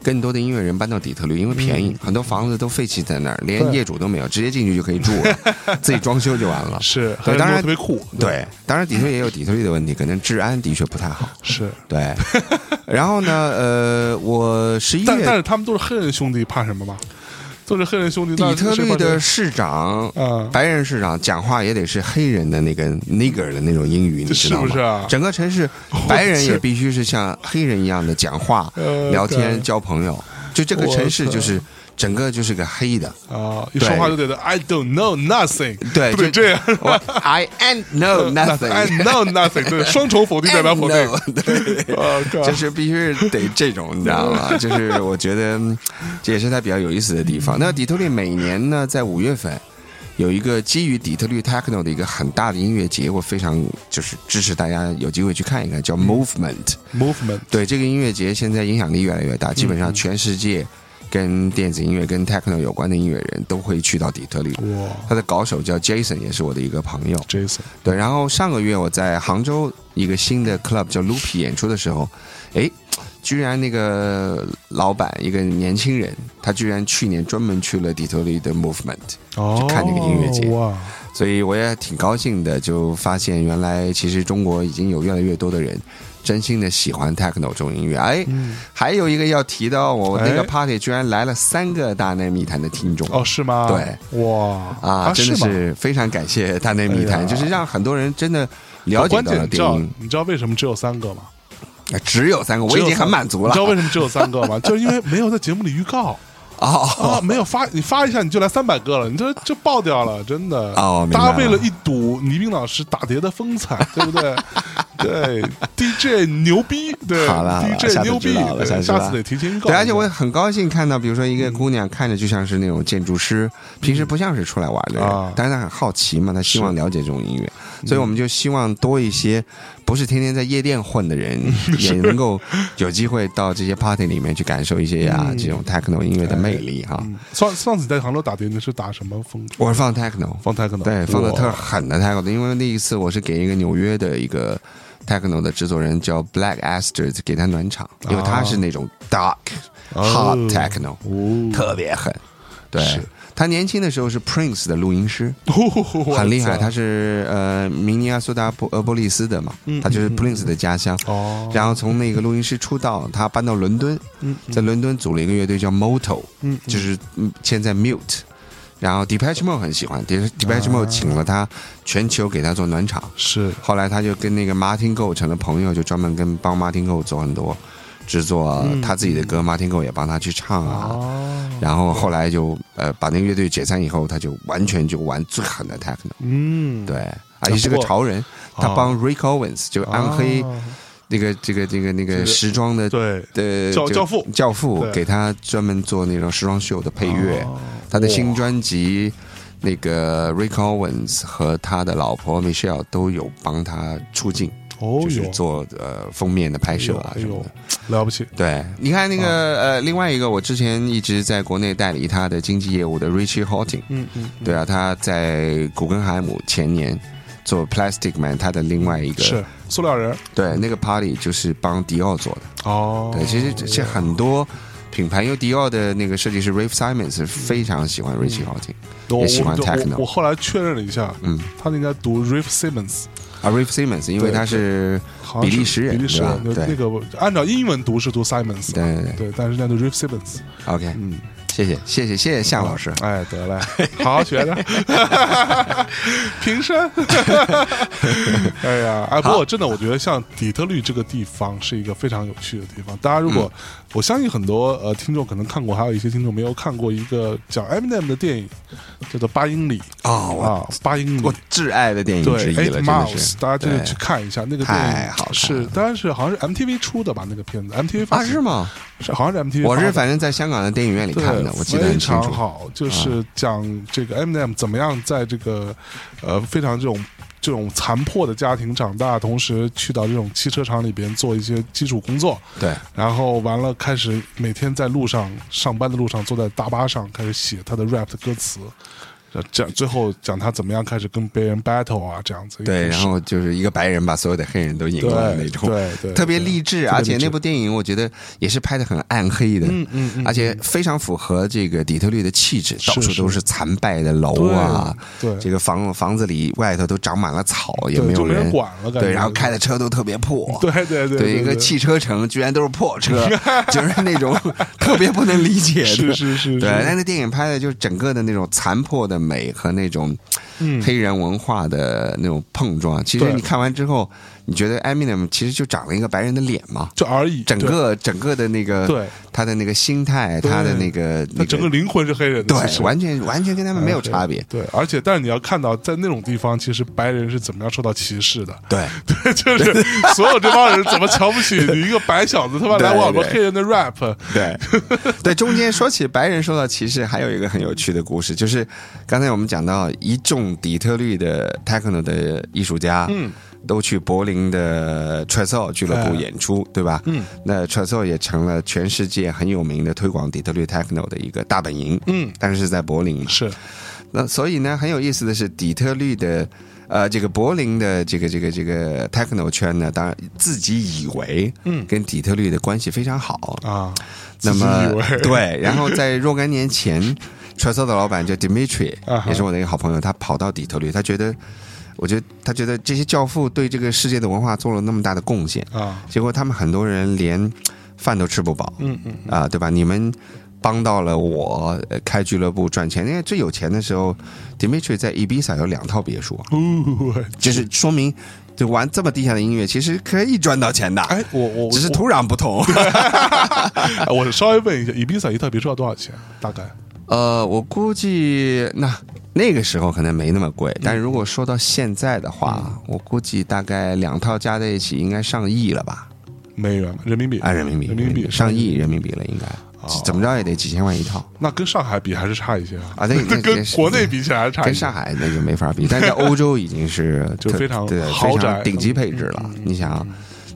更多的音乐人搬到底特律，因为便宜，很多房子都废弃在那儿，连业主都没有，直接进去就可以住了，自己装修就完了。是，对，当然特别酷，对，当然底特律也有底特律的问题，可能治安的确不太好。是。对，然后呢，呃，我十一月但但是他们都是黑人兄弟，怕什么吗？都是黑人兄弟。底特律的市长，嗯白人市长讲话也得是黑人的那个 nigger 的那种英语，你知道吗？是不是啊整个城市白人也必须是像黑人一样的讲话、呃聊天、交朋友。就这个城市就是整个就是个黑的。啊，一说话就觉得 I don't know nothing，对 不得就这样。我 I ain't know nothing。I know nothing，对，双重否定代表否定。对，就是必须得这种，你知道吗？就是我觉得嗯这也是它比较有意思的地方。那底特律每年呢，在五月份有一个基于底特律 techno 的一个很大的音乐节，我非常就是支持大家有机会去看一看，叫 Movement。Movement，对这个音乐节，现在影响力越来越大，基本上全世界跟电子音乐、跟 techno 有关的音乐人都会去到底特律。哇他的高手叫 Jason，也是我的一个朋友。，Jason，对，然后上个月我在杭州一个新的 club 叫 Loopy 演出的时候，哎，居然那个老板一个年轻人，他居然去年专门去了底特律的 Movement，哦，去看那个音乐节哇，所以我也挺高兴的，就发现原来其实中国已经有越来越多的人。真心的喜欢 techno 这种音乐，哎，还有一个要提到，我那个哎 party 居然来了三个大内密谈的听众哦，是吗？对，哇啊，真的是非常感谢大内密谈，哎就是让很多人真的了解到了电影。你知道为什么只有三个吗？啊只有三个，我已经很满足了你知。道为什么只有三个吗？就是因为没有在节目里预告。哦啊，没有发，你发一下你就来三百个了，你这就爆掉了，真的。哦大家为了一睹倪斌老师打碟的风采，对不对？对，DJ 牛逼，对好了，DJ 牛逼下次得提前预告。对，而且我也很高兴看到，比如说一个姑娘看着就像是那种建筑师，平时不像是出来玩的人，啊但是她很好奇嘛，她希望了解这种音乐，所以我们就希望多一些不是天天在夜店混的人，也能够有机会到这些 party 里面去感受一些啊这种 techno 音乐的魅力哈。上上次在杭州打碟，你是打什么风格？我是放 techno，放 techno，对，放的特狠的 techno，因为那一次我是给一个纽约的一个 techno 的制作人叫 Black Aster 给他暖场，因为他是那种 dark、哦。hard techno，、哦。特别狠。对是，他年轻的时候是 Prince 的录音师，很厉害。他是呃明尼阿苏达波呃波利斯的嘛，他就是 Prince 的家乡。嗯哦。然后从那个录音师出道，他搬到伦敦，在伦敦组了一个乐队叫 Moto，嗯就是嗯现在 Mute。然后 Depeche Mode 很喜欢，De- Depeche 啊 Mode 请了他全球给他做暖场，是。后来他就跟那个 Martin Go 成了朋友，就专门跟帮 Martin Go 做很多制作，他自己的歌 Martin Go 也帮他去唱啊。然后后来就呃把那个乐队解散以后，他就完全就玩最狠的 techno，嗯，对，而且是个潮人，他帮 Rick Owens 就暗黑啊。那个这个这个那个时装的对的教教父。教父给他专门做那种时装秀的配乐哦，他的新专辑。那个 Rick Owens 和他的老婆 Michelle 都有帮他出镜，哦就是做呃封面的拍摄啊什么的。，了不起，对，你看那个、啊。呃，另外一个我之前一直在国内代理他的经纪业务的 Richie Hawtin，嗯嗯，对啊，他在古根海姆前年做 Plastic Man，他的另外一个是塑料人。对那个 party 就是帮迪奥做的。哦，对，其实这些很多品牌，因为迪奥的那个设计师 Ralph Simons 非常喜欢 Richie Hawtin，、我也喜欢 techno 我我后来确认了一下，嗯，他应该读 Rafe Simmons，啊 Ralph Simons，因为他是比利时人，比利时对吧那个按照英文读是读 Simons，对对对。对，但是那读 Riff Simmons，，OK，嗯，谢谢谢谢谢谢夏老师。哎，得嘞，好好学着，平身。哎呀，哎，不过真的，我觉得像底特律这个地方是一个非常有趣的地方。大家如果，我相信很多呃听众可能看过，还有一些听众没有看过一个讲 Eminem 的电影，叫做《八英里》哦，啊，八英里我。挚爱的电影之一了，真的 Miles，是。大家真的去看一下那个电太好是当然是好像是 MTV 出的吧？那个片子 MTV 发啊，是？吗？是好像是 MTV 我是反正在香港的电影院里看的，我记得很非清楚。啊常好，就是讲这个 Eminem 怎么样在这个呃非常这种这种残破的家庭长大，同时去到这种汽车厂里边做一些基础工作，对，然后完了开始每天在路上上班的路上坐在大巴上开始写他的 rap 的歌词。这样最后讲他怎么样开始跟别人 battle 啊，这样子。对，然后就是一个白人把所有的黑人都赢了对那种，对 对特别励志。而且那部电影我觉得也是拍的很暗黑的，嗯嗯嗯而且非常符合这个底特律的气质，到处都是残败的楼啊，这个房房子里外头都长满了草，也没有人管了对，然后开的车都特别破，对对对对一个汽车城居然都是破车，就是那种特别不能理解的，是是是对。是但那电影拍的就是整个的那种残破的美和那种嗯。黑人文化的那种碰撞。其实你看完之后，你觉得 Eminem 其实就长了一个白人的脸嘛，就而已，整个整个的那个对。他的那个心态，他的那个他整个灵魂是黑人的，对，完全完全跟他们没有差别。对，而且但是你要看到，在那种地方，其实白人是怎么样受到歧视的。对。对，就是 所有这帮人怎么瞧不起你一个白小子，他妈来对我们黑人的 rap。对，对，中间说起白人受到歧视，还有一个很有趣的故事，就是刚才我们讲到一众底特律的 techno 的艺术家，嗯，都去柏林的 t r e s o 俱乐部哎演出，对吧？嗯，那 t r e s o 也成了全世界很有名的推广底特律 techno 的一个大本营，嗯，但是是在柏林嘛，是，那所以呢，很有意思的是，底特律的呃这个柏林的这个这个这个 techno 圈呢，当然自己以为嗯。跟底特律的关系非常好。啊。那么 对，然后在若干年前 e s o 的老板叫 Dimitri，、也是我的一个好朋友，他跑到底特律，他觉得。我觉得他觉得这些教父对这个世界的文化做了那么大的贡献，啊，结果他们很多人连饭都吃不饱，嗯嗯啊，对吧？你们帮到了我呃开俱乐部赚钱，因为最有钱的时候，Dimitri 在 Ibiza 有两套别墅就是说明就玩这么地下的音乐，其实可以赚到钱的，哎，我我只是土壤不同。我 我稍微问一下，，Ibiza 一套别墅要多少钱？大概？呃，我估计那那个时候可能没那么贵，但如果说到现在的话，我估计大概两套加在一起应该上亿了吧？美元、人民币啊，人民币，人民币上亿人民币了，应该怎么着也得几千万一套。那跟上海比还是差一些啊。啊，那那 跟国内比起来还是差一些。跟上海那就没法比，但在欧洲已经是 就非常对豪宅顶级配置了。你想，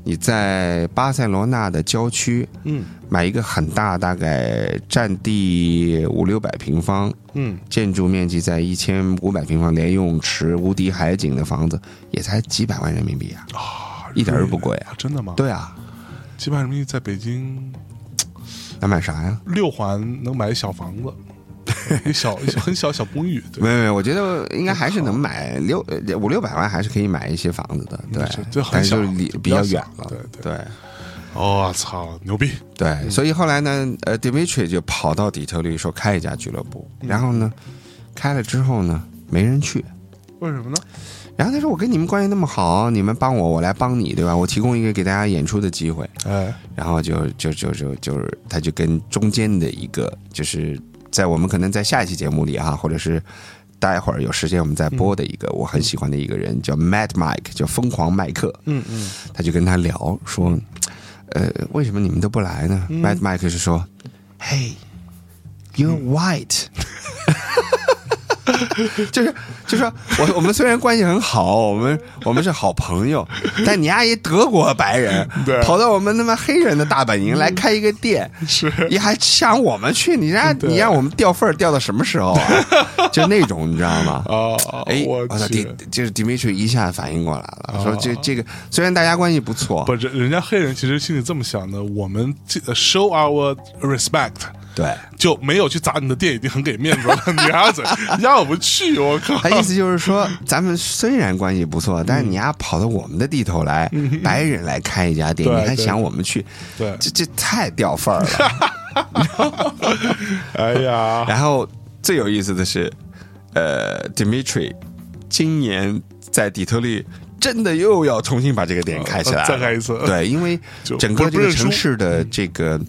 你在巴塞罗那的郊区，嗯买一个很大，大概占地五六百平方，嗯，建筑面积在一千五百平方，连泳池、无敌海景的房子，也才几百万人民币啊，啊，一点都不贵啊。真的吗？，对啊，几百人民币在北京能买啥呀？六环能买小房子，一小很小小公寓，对没有没有，我觉得应该还是能买六呃五六百万，还是可以买一些房子的。对但是就小离比比较远了。对对对。哦，操，牛逼！对，所以后来呢，呃，Dimitri 就跑到底特律说开一家俱乐部，然后呢，开了之后呢，没人去。为什么呢？然后他说：“我跟你们关系那么好，你们帮我，我来帮你，对吧？我提供一个给大家演出的机会。”哎，然后就就就就就是，他就跟中间的一个，就是在我们可能在下一期节目里哈，或者是待会儿有时间我们再播的一个我很喜欢的一个人，叫 Mad Mike，叫疯狂麦克。嗯嗯，他就跟他聊说，呃，为什么你们都不来呢、m a d Mike 是说，Hey，you're white，、就是就是说我我们虽然关系很好，我们我们是好朋友，但你阿姨德国白人对跑到我们他妈黑人的大本营来开一个店，是你还想我们去？你让 你让我们掉份儿掉到什么时候啊？就那种你知道吗？哦，哎，我操，就是 Dimitri 一下反应过来了，说哦这这个虽然大家关系不错，不，人人家黑人其实心里这么想的，我们这 show our respect。对，就没有去砸你的店，已经很给面子了。你丫怎让我们去？我靠！他意思就是说，咱们虽然关系不错，但是你丫跑到我们的地头来，白人来开一家店，你还想我们去？对这这太掉份儿了。哎呀，然后最有意思的是，呃，Dimitri 今年在底特律。真的又要重新把这个店开起来，呃再开一次对，因为整个这个城市的这个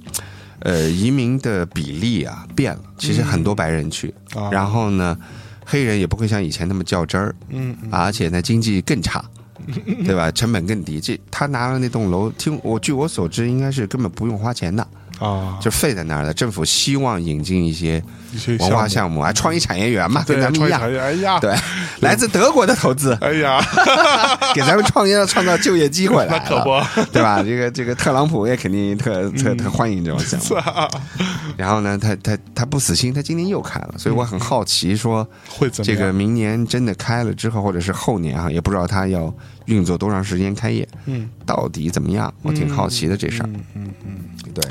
呃移民的比例啊变了，其实很多白人去，啊然后呢，黑人也不会像以前那么较真儿，嗯，嗯而且呢经济更差，对吧？成本更低。这他拿了那栋楼，听我据我所知，应该是根本不用花钱的，啊，就废在那儿了。政府希望引进一些一些文化项目啊，创意产业园嘛，跟咱们一样。对，来自德国的投资，哎呀，给咱们创业创造就业机会来了，那可不，对吧？这个这个特朗普也肯定特特嗯。特欢迎这种项目。然后呢，他他他不死心，他今年又开了，所以我很好奇说，会怎么这个明年真的开了之后，或者是后年啊，也不知道他要运作多长时间开业，嗯，到底怎么样？我挺好奇的这事儿。嗯嗯嗯，对，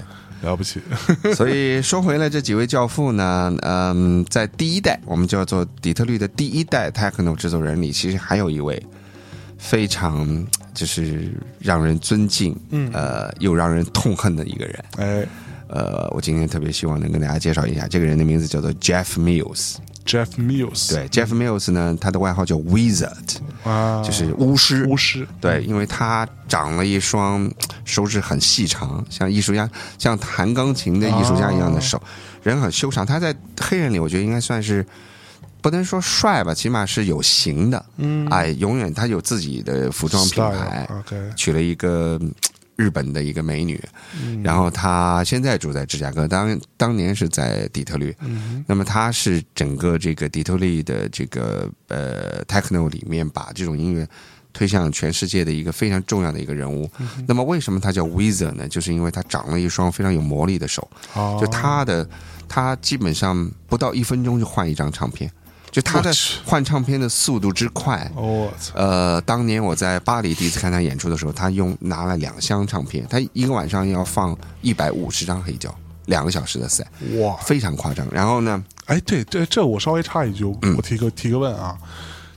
了不起，所以说回来这几位教父呢，嗯，在第一代我们叫做底特律的第一代 techno 制作人里，其实还有一位非常就是让人尊敬，嗯呃，又让人痛恨的一个人。哎呃，我今天特别希望能跟大家介绍一下，这个人的名字叫做 Jeff Mills。，Jeff Mills，对，Jeff Mills 呢，他的外号叫 Wizard，啊，就是巫师。巫师，对，因为他长了一双手指很细长，像艺术家，像弹钢琴的艺术家一样的手，人很修长。他在黑人里，我觉得应该算是不能说帅吧，起码是有型的。嗯哎，永远他有自己的服装品牌，ok 取了一个嗯日本的一个美女，嗯。然后她现在住在芝加哥，当当年是在底特律。嗯那么她是整个这个底特律的这个呃 techno 里面把这种音乐推向全世界的一个非常重要的一个人物。嗯那么为什么她叫 Wizard 呢？就是因为她长了一双非常有魔力的手，哦。就她的她基本上不到一分钟就换一张唱片，就他的换唱片的速度之快。呃，当年我在巴黎第一次看他演出的时候，他用拿了两箱唱片，他一个晚上要放一百五十张黑胶，两个小时的赛，哇，非常夸张。然后呢，哎，对，这这我稍微插一句，嗯我提个提个问啊，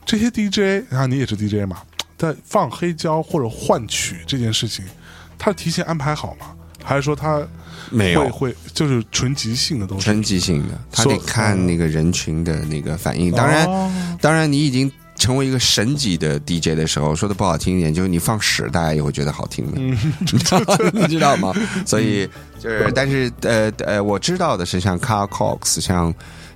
这些 DJ 啊，你也是 DJ 嘛，在放黑胶或者换曲这件事情，他提前安排好吗？还是说他没有会会就是纯即兴的东西？纯即兴的，他得看那个人群的那个反应。当然，哦当然，你已经成为一个神级的 DJ 的时候，说的不好听一点，就是你放屎，大家也会觉得好听的，嗯 你知道吗？所以就是，但是呃呃，我知道的是，像 Carl Cox、像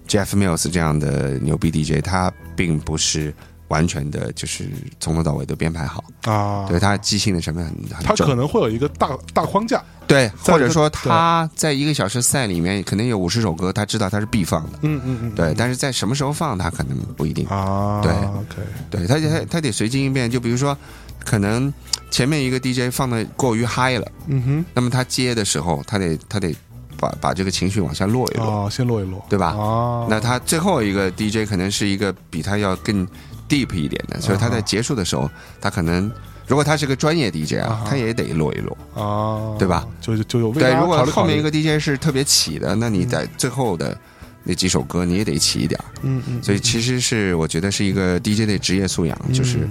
Jeff Mills 这样的牛逼 DJ，他并不是完全的，就是从头到尾都编排好，啊，对他即兴的成分很很重。他可能会有一个大大框架，对，或者说他在一个小时赛里面可能有五十首歌，他知道他是必放的，嗯嗯嗯，对，但是在什么时候放他可能不一定，啊，对，OK，对他他他得随机应变，就比如说，可能前面一个 DJ 放的过于嗨了，嗯哼，那么他接的时候，他得他得把把这个情绪往下落一落，哦，先落一落，对吧？哦，那他最后一个 DJ 可能是一个比他要更 deep 一点的，所以他在结束的时候，他可能如果他是个专业 DJ 啊啊，他也得落一落。啊，对吧？就就就有为对，如果后面一个 DJ 是特别起的，那你在最后的那几首歌你也得起一点。嗯嗯，所以其实是我觉得是一个 DJ 的职业素养，就是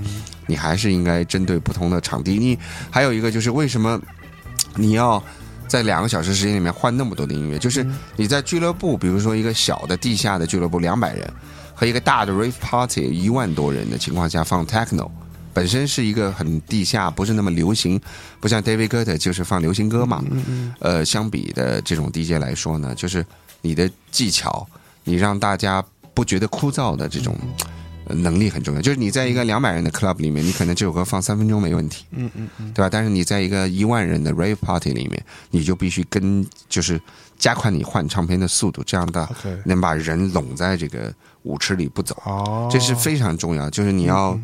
你还是应该针对不同的场地。你还有一个就是为什么你要在两个小时时间里面换那么多的音乐？就是你在俱乐部，比如说一个小的地下的俱乐部两百人，和一个大的 rave party 一万多人的情况下放 techno。本身是一个很地下，不是那么流行，不像 David Guetta 就是放流行歌嘛。呃，相比的这种 DJ 来说呢，就是你的技巧，你让大家不觉得枯燥的这种呃能力很重要。就是你在一个两百人的 club 里面，你可能这首歌放三分钟没问题，嗯嗯嗯，对吧？但是你在一个一万人的 rave party 里面，你就必须跟就是加快你换唱片的速度，这样的能把人拢在这个舞池里不走。哦，这是非常重要，就是你要、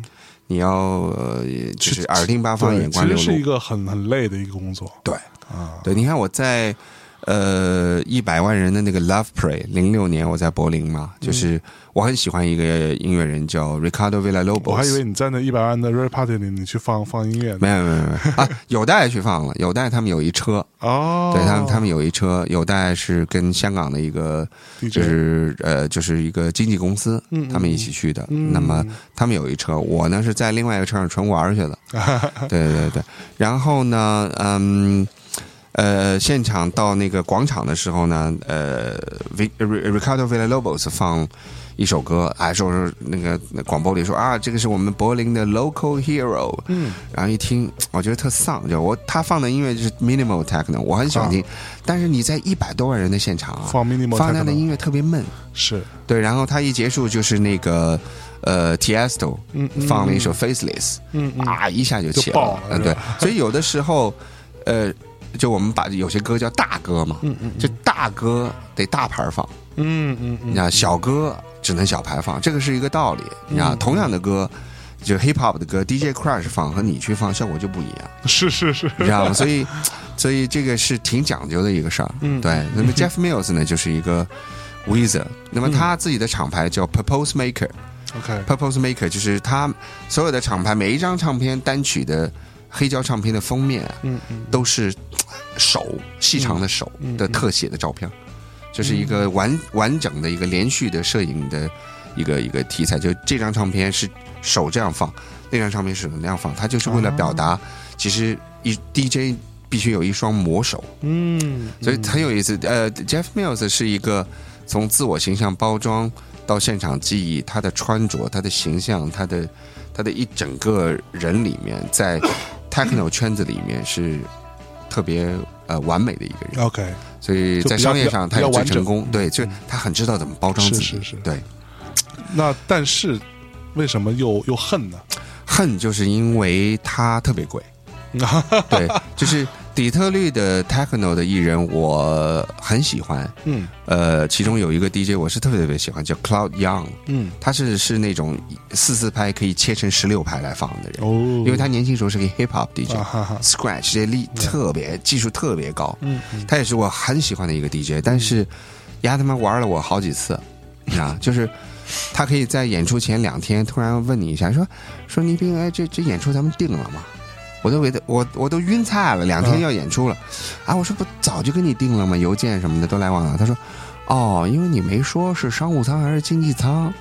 你要呃，就是耳听八方，眼观六路其实是一。个很很累的一个工作对啊，对，你看我在呃一百万人的那个 Love Pray，零六年我在柏林嘛，就是我很喜欢一个音乐人叫 Ricardo Villalobos。我还以为你在那一百万的 rap party 里，你去放放音乐。没有没有没有啊，有带去放了，有带他们有一车，哦，对他们他们有一车，有带是跟香港的一个就是呃就是一个经纪公司他们一起去的。嗯那么他们有一车，我呢是在另外一个车上纯玩去了。对对对，然后呢，嗯。呃，现场到那个广场的时候呢，呃，Vic- Ricardo Villalobos 放一首歌，还说是那个那广播里说啊，这个是我们柏林的 local hero，嗯，然后一听，我觉得特丧，就我他放的音乐就是 minimal techno，我很喜欢听，但是你在一百多万人的现场啊，放 minimal 放他的音乐特别闷，是。对，然后他一结束就是那个呃 Tiesto 嗯嗯。放了一首 Faceless，嗯嗯。啊一下就起来了嗯，对。所以有的时候呃就我们把有些歌叫大歌嘛，嗯嗯，就大歌得大牌放，嗯嗯嗯你看小歌只能小牌放，这个是一个道理。你看同样的歌，就 hip hop 的歌，DJ Crush 放和你去放效果就不一样，是是是，你知道吗？所以，所以这个是挺讲究的一个事儿。嗯对。那么 Jeff Mills 呢，就是一个 Wizard，那么他自己的厂牌叫 Purpose Maker。OK，Purpose Maker 就是他所有的厂牌每一张唱片单曲的黑胶唱片的封面啊，嗯嗯都是手细长的手的特写的照片，这是一个完完整的一个连续的摄影的一个一个题材。就这张唱片是手这样放，那张唱片是那样放，它就是为了表达，其实一 DJ 必须有一双魔手，嗯，所以很有意思。呃，Jeff Mills 是一个从自我形象包装到现场记忆，他的穿着、他的形象、他的他的一整个人里面，在 techno 圈子里面是特别呃完美的一个人。OK，所以在商业上他最成功，对，就他很知道怎么包装自己，是是是对。那但是为什么又又恨呢？恨就是因为他特别贵，对，就是底特律的 techno 的艺人，我很喜欢。嗯。呃，其中有一个 DJ 我是特别特别喜欢，叫 Cloud Young，嗯。他是是那种四四拍可以切成十六拍来放的人，哦，因为他年轻时候是个 hip hop DJ，、啊哈哈。Scratch 这些力特别技术特别高，嗯嗯。他也是我很喜欢的一个 DJ，但是丫他妈玩了我好几次，啊，就是他可以在演出前两天突然问你一下，说说倪斌，哎，这这演出咱们定了吗？我都给他，我我都晕菜了，两天要演出了，啊，我说不早就跟你定了吗？邮件什么的都来往了。他说，哦，因为你没说是商务舱还是经济舱，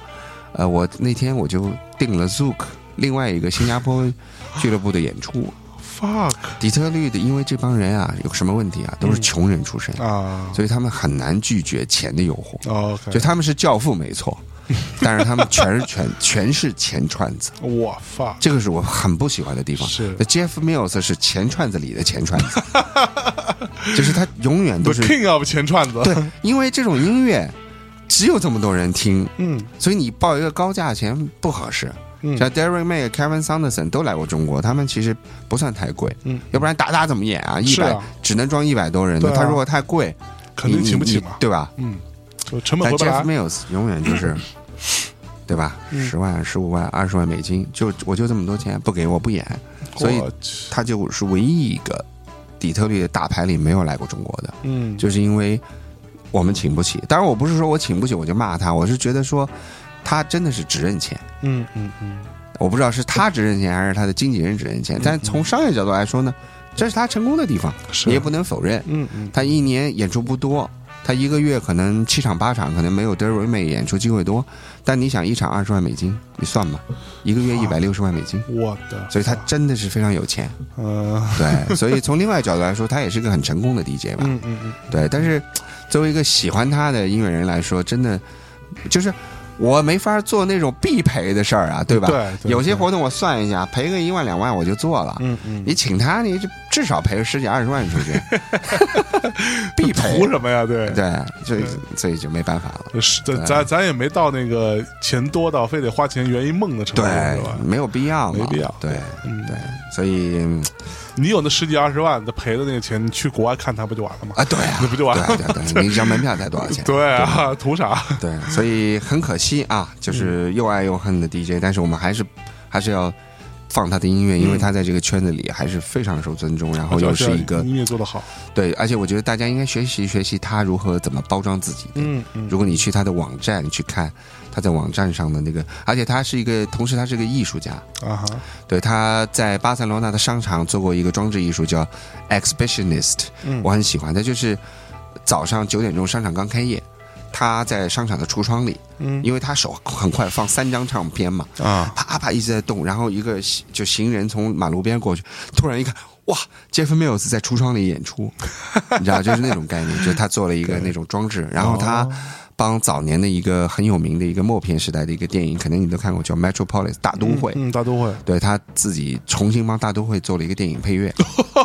呃，我那天我就订了 Zook 另外一个新加坡俱乐部的演出。，fuck 底特律的，因为这帮人啊有什么问题啊，都是穷人出身，啊所以他们很难拒绝钱的诱惑。，OK，就他们是教父没错，但是他们全是全全是钱串子，我 fuck，这个是我很不喜欢的地方。是。Jeff Mills 是钱串子里的钱串子，就是他永远都是 King of 钱串子，对，因为这种音乐只有这么多人听，嗯。所以你报一个高价钱不合适。嗯。像 Derek May、Kevin Saunderson 都来过中国，他们其实不算太贵，嗯，要不然达达怎么演啊？一百、啊只能装一百多人他如果太贵，肯定请不起嘛，对吧？嗯，就成本但回不 Jeff，Mills 永远就是，对吧？嗯十万、十五万、二十万美金，就我就这么多钱，不给我不演，所以他就是唯一一个底特律的大牌里没有来过中国的，嗯，就是因为我们请不起。当然，我不是说我请不起我就骂他，我是觉得说他真的是只认钱。嗯嗯嗯，我不知道是他只认钱还是他的经纪人只认钱，但从商业角度来说呢，这是他成功的地方，你也不能否认。嗯嗯，他一年演出不多，他一个月可能七场八场，可能没有德瑞美演出机会多。但你想，一场二十万美金，你算吧，一个月一百六十万美金，我的，所以他真的是非常有钱。嗯对，所以从另外角度来说，他也是个很成功的 DJ 吧。嗯嗯嗯，对，但是作为一个喜欢他的音乐人来说，真的就是我没法做那种必赔的事儿啊，对吧？对对有些活动我算一下，赔个一万两万我就做了。嗯嗯，你请他，你就至少赔个十几二十万出去，必赔图。什么呀？对对，所以所以就没办法了。是，咱咱咱也没到那个钱多到非得花钱圆一梦的程度，对没有必要嘛，没必要对嗯对，所以嗯你有那十几二十万的赔的那个钱，你去国外看他不就完了吗？啊，对啊，那 不就完了对对对，你一张门票才多少钱？对啊，图啥？对，所以很可惜啊，就是又爱又恨的 DJ，但是我们还是还是要放他的音乐，因为他在这个圈子里还是非常受尊重，然后又是一个音乐做得好，对，而且我觉得大家应该学习学习他如何怎么包装自己的。嗯嗯，如果你去他的网站去看他在网站上的那个，而且他是一个，同时他是个艺术家，啊哈，对，他在巴塞罗那的商场做过一个装置艺术，叫 Exhibitionist，、嗯。我很喜欢。他就是早上九点钟商场刚开业，他在商场的橱窗里，嗯。因为他手很快放三张唱片嘛，啊，啪啪一直在动，然后一个就行人从马路边过去，突然一看，哇，Jeff Mills 在橱窗里演出，你知道，就是那种概念，就是他做了一个那种装置，然后他帮早年的一个很有名的一个默片时代的一个电影，可能你都看过，叫 Metropolis 大都会，嗯，大都会，对他自己重新帮大都会做了一个电影配乐，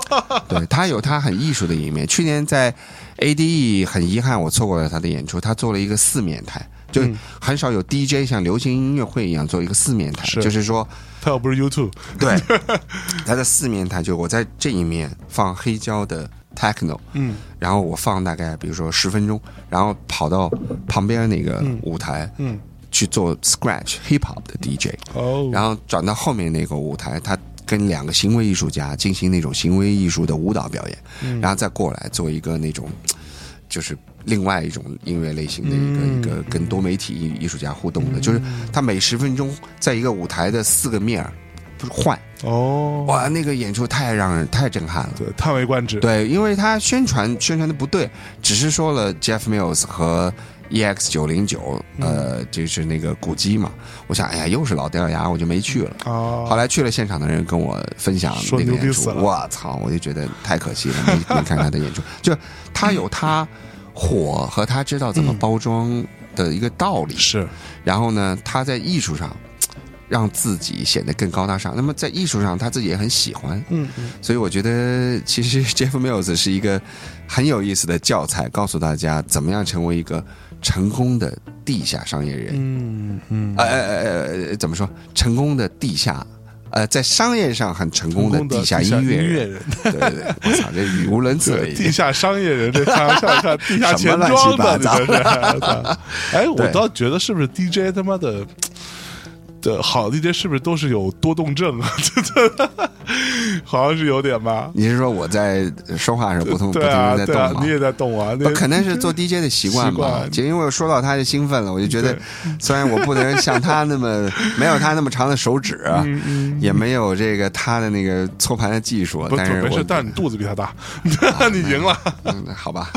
对他有他很艺术的一面。去年在 ADE 很遗憾我错过了他的演出，他做了一个四面台，就嗯很少有 DJ 像流行音乐会一样做一个四面台，是就是说他要不是 YouTube，对 他的四面台，就我在这一面放黑胶的 techno，嗯然后我放大概比如说十分钟，然后跑到旁边那个舞台，嗯，去做 scratch hip hop 的 DJ，哦，然后转到后面那个舞台，他跟两个行为艺术家进行那种行为艺术的舞蹈表演，嗯然后再过来做一个那种，就是另外一种音乐类型的一个、嗯一个跟多媒体艺艺术家互动的，就是他每十分钟在一个舞台的四个面儿换，哦，哇，那个演出太让人太震撼了。对，叹为观止。对，因为他宣传宣传的不对，只是说了 Jeff Mills 和 EX 九零九，嗯呃，就是那个古迹嘛。我想，哎呀，又是老掉牙，我就没去了。哦，后来去了现场的人跟我分享说那个演出，我操！我就觉得太可惜了，没 没看他的演出。就他有他火和他知道怎么包装的一个道理，是然后呢，他在艺术上让自己显得更高大上。那么在艺术上，他自己也很喜欢，嗯嗯所以我觉得其实 Jeff Mills 是一个很有意思的教材，告诉大家怎么样成为一个成功的地下商业人。嗯嗯，呃呃呃呃，怎么说？成功的地下，呃，在商业上很成功的地下音乐人。对对对，我操，这语无伦次地。下商业人这看像看地下钱乱庄的，七八糟你这是。我操哎，我倒觉得是不是 DJ 他妈的的好 DJ 是不是都是有多动症啊？好像是有点吧。你是说我在说话的时候不同不对啊，同人在动，吗你？也在动啊，那不可能是做 DJ 的习惯吧？就因为我说到他就兴奋了，我就觉得，虽然我不能像他那么没有他那么长的手指，啊也没有这个他的那个搓盘的技术，但是没事，但是你肚子比他大，你赢了。嗯好吧。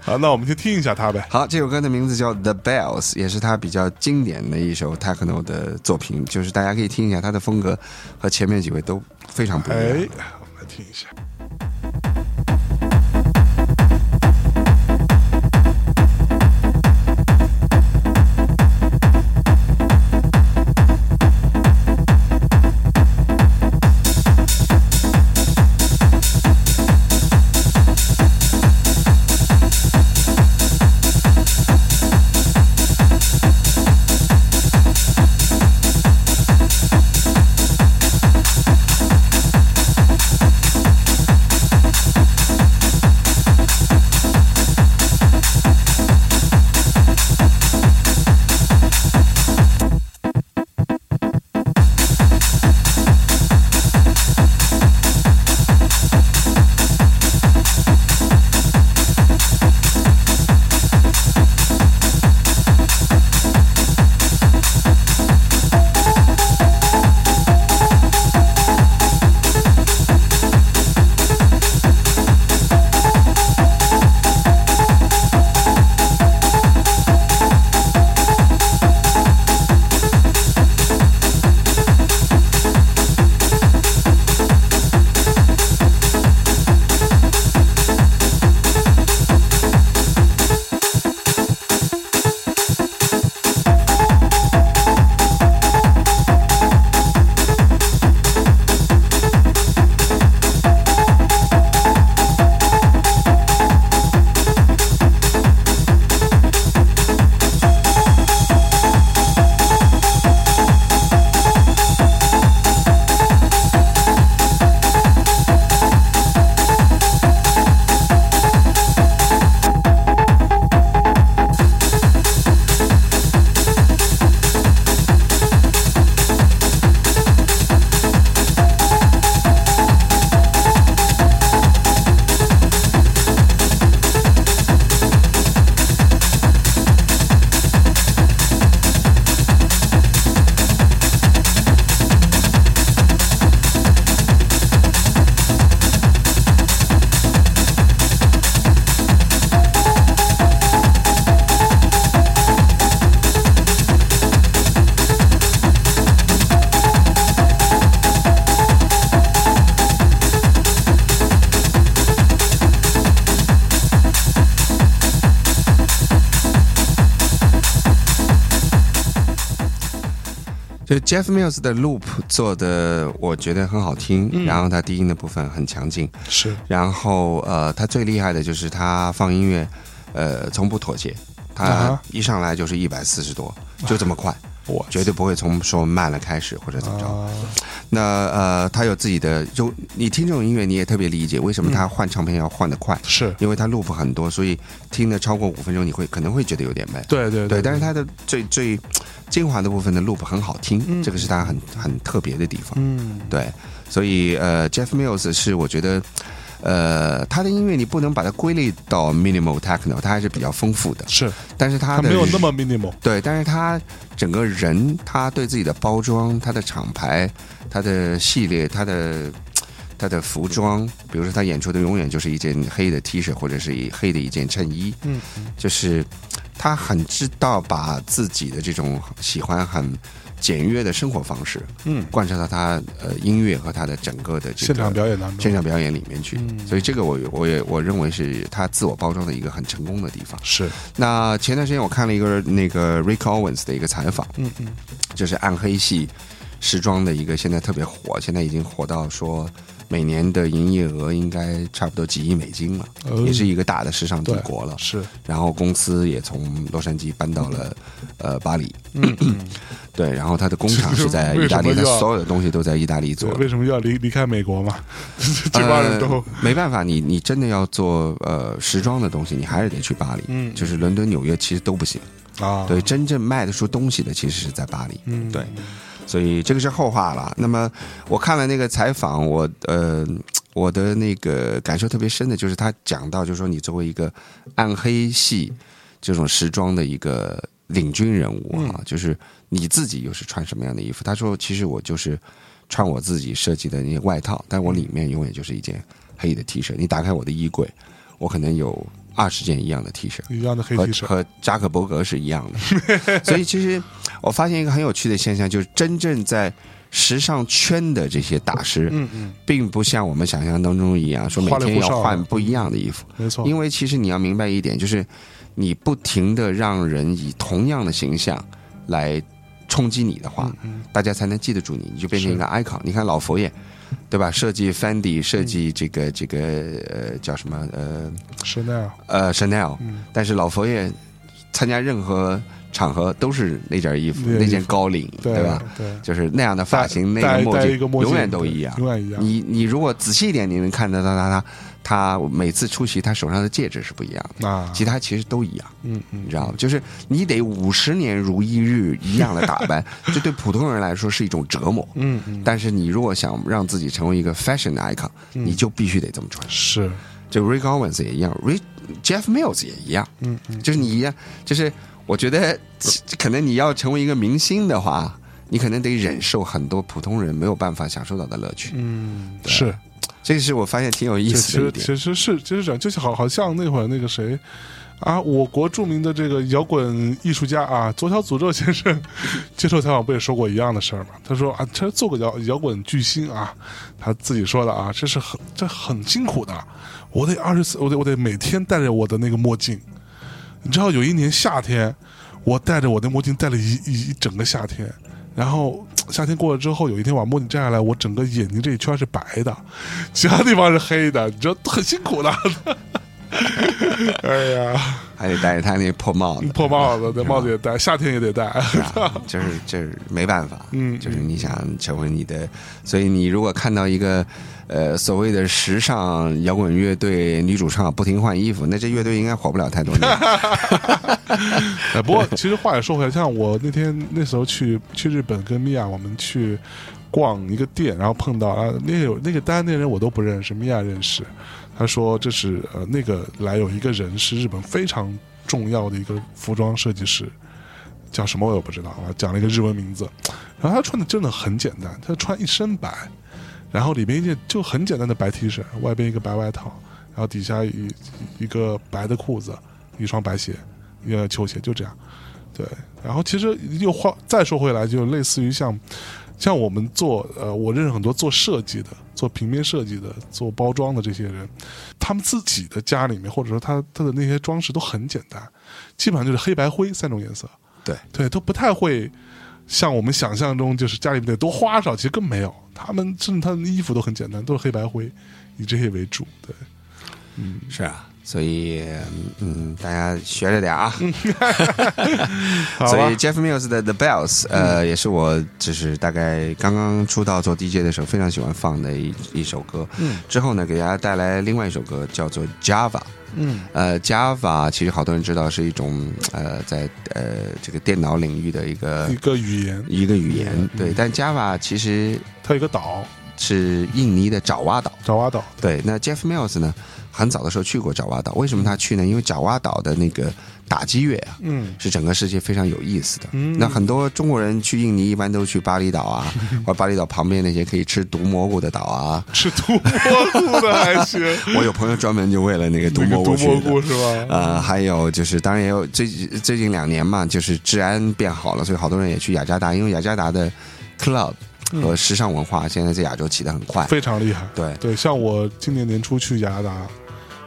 好，那我们就听一下他呗。好，这首歌的名字叫《The Bells》，也是他比较经典的一首 techno 的作品，就是大家可以听一下他的风格和前面几位都非常不一样。我们来听一下。Jeff Mills 的 loop 做的，我觉得很好听，然后他低音的部分很强劲，是。然后呃，他最厉害的就是他放音乐，呃，从不妥协，他啊一上来就是一百四十多，就这么快。我绝对不会从说慢了开始或者怎么着。啊，那呃，他有自己的，就你听这种音乐，你也特别理解为什么他换唱片要换得快，是。因为他 loop 很多，所以听的超过五分钟，你会可能会觉得有点闷。对对对，但是他的最最精华的部分的 loop 很好听，这个是它很很特别的地方。嗯对，所以呃，Jeff Mills 是我觉得。呃，他的音乐你不能把它归类到 minimal techno，它还是比较丰富的。是，但是他没有那么 minimal，对，但是他整个人，他对自己的包装、他的厂牌、他的系列、他的他的服装，比如说他演出的永远就是一件黑的 T 恤或者是一黑的一件衬衣，嗯，就是他很知道把自己的这种喜欢很简约的生活方式，嗯。贯彻到他呃音乐和他的整个的这个现场表演当中。现场表演里面去，嗯。所以这个我我也我认为是他自我包装的一个很成功的地方。是，那前段时间我看了一个那个 Rick Owens 的一个采访，嗯嗯，就是暗黑系时装的一个现在特别火，现在已经火到说每年的营业额应该差不多几亿美金了，哦也是一个大的时尚帝国了。是，然后公司也从洛杉矶搬到了呃巴黎，对，然后他的工厂是在意大利，它为什么要所有的东西都在意大利做。为什么要离离开美国嘛？这帮人都呃、没办法，你你真的要做呃时装的东西，你还是得去巴黎。嗯就是伦敦、纽约其实都不行。啊，对，真正卖得出东西的其实是在巴黎。嗯对，所以这个是后话了。那么我看了那个采访，我呃我的那个感受特别深的就是他讲到，就是说你作为一个暗黑系这种时装的一个领军人物嗯哈、就是你自己又是穿什么样的衣服？他说，其实我就是穿我自己设计的那些外套，但我里面永远就是一件黑的 T 恤。你打开我的衣柜，我可能有二十件一样的 T 恤。一样的黑和 T 恤，和扎克伯格是一样的，所以其实我发现一个很有趣的现象，就是真正在时尚圈的这些大师，嗯嗯，并不像我们想象当中一样，说每天要换不一样的衣服。没错，因为其实你要明白一点，就是你不停的让人以同样的形象来冲击你的话，嗯大家才能记得住你，你就变成一个 icon。你看老佛爷，对吧？设计 Fendi，设计这个这个呃叫什么呃，Chanel，，呃 Chanel，嗯但是老佛爷参加任何场合都是那件衣服，那件高领，对吧？对，就是那样的发型，那个墨镜永远都一样。永远一样。你你如果仔细一点，你能看得到他他他每次出席，他手上的戒指是不一样的，啊，其他其实都一样，嗯嗯你知道吗？就是你得五十年如一日一样的打扮，这对普通人来说是一种折磨。嗯嗯，但是你如果想让自己成为一个 fashion icon，、你就必须得这么穿。是，就 Rick Owens 也一样，Rick Jeff Mills 也一样，嗯嗯，就是你一样，就是我觉得可能你要成为一个明星的话，你可能得忍受很多普通人没有办法享受到的乐趣。嗯对是。这个是我发现挺有意思的。其实其实是其实这样，就是好好像那会儿那个谁啊，我国著名的这个摇滚艺术家啊，左小诅咒先生接受采访不也说过一样的事儿吗？他说啊，他做个摇摇滚巨星啊，他自己说的啊，这是很这很辛苦的，我得二十四，我得我得每天戴着我的那个墨镜。你知道有一年夏天，我戴着我的墨镜戴了一一一整个夏天，然后夏天过了之后，有一天把墨镜摘下来，我整个眼睛这一圈是白的，其他地方是黑的，你知道很辛苦的。哎呀，还得戴着他那破帽子，破帽子，那帽子也戴，夏天也得戴。是啊，就是就是没办法，嗯就是你想成为你的，所以你如果看到一个呃所谓的时尚摇滚乐队女主唱不停换衣服，那这乐队应该火不了太多年。哎，不过其实话也说回来，像我那天那时候去去日本跟米娅，我们去逛一个店，然后碰到啊，那个有那个单那人我都不认识，米娅认识。他说这是呃那个来有一个人是日本非常重要的一个服装设计师，叫什么我也不知道啊，讲了一个日文名字。然后他穿的真的很简单，他穿一身白，然后里面一件就很简单的白 T 恤，外边一个白外套，然后底下一一个白的裤子，一双白鞋，一个球鞋，就这样。对，然后其实又话再说回来，就类似于像 像我们做呃，我认识很多做设计的、做平面设计的、做包装的这些人，他们自己的家里面或者说他他的那些装饰都很简单，基本上就是黑白灰三种颜色。对对，都不太会像我们想象中，就是家里面得多花哨，其实更没有。他们甚至他们的衣服都很简单，都是黑白灰，以这些为主。对，嗯是啊，所以嗯，大家学着点啊。所以 Jeff Mills 的 The Bells，呃，也是我就是大概刚刚出道做 DJ 的时候非常喜欢放的一一首歌。嗯之后呢，给大家带来另外一首歌，叫做 Java。嗯呃，Java 其实好多人知道是一种呃，在呃这个电脑领域的一个一个语言，一个语言，嗯对。但 Java 其实它有一个岛，是印尼的爪哇岛。爪哇岛，对，那 Jeff Mills 呢，很早的时候去过爪哇岛。为什么他去呢？因为爪哇岛的那个打击乐啊，嗯是整个世界非常有意思的。嗯那很多中国人去印尼一般都去巴厘岛啊，或者巴厘岛旁边那些可以吃毒蘑菇的岛啊。吃毒蘑菇的还行，我有朋友专门就为了那个毒蘑菇去的。蘑菇是吧？呃，还有就是，当然也有最最近两年嘛，就是治安变好了，所以好多人也去雅加达，因为雅加达的 club 和时尚文化现在在亚洲起得很快。非常厉害。对对，像我今年年初去雅加达，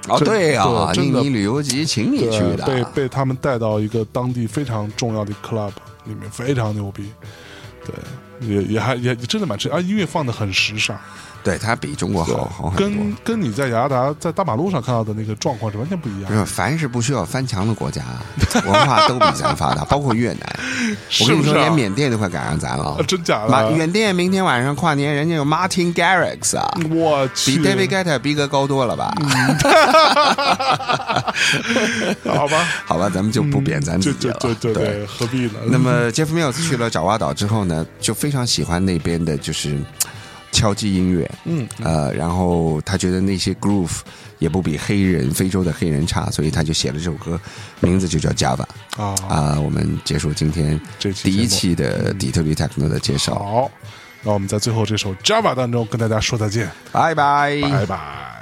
哦，真对啊，对真的印尼旅游局请你去，的，被被他们带到一个当地非常重要的 club 里面，非常牛逼。对，也也还也真的蛮吃啊，音乐放的很时尚，对它比中国好好很多跟。跟你在雅加达在大马路上看到的那个状况是完全不一样不。是，凡是不需要翻墙的国家，文化都比咱发达，包括越南。我跟你说，连缅甸都快赶上咱了啊。真假马的？缅甸明天晚上跨年，人家有 Martin Garrix 啊，我去比，David Guetta 逼格高多了吧？好吧，好吧，咱们就不贬咱自己了。就就对，何必呢？那么 Jeff Mills 去了爪哇岛之后呢，就非常喜欢那边的就是敲击音乐，嗯，呃，然后他觉得那些 groove 也不比黑人非洲的黑人差，所以他就写了这首歌，名字就叫 Java 啊，啊、我们结束今天这第一期的底特律 techno 的介绍，好，那我们在最后这首 Java 当中跟大家说再见，拜拜，拜拜。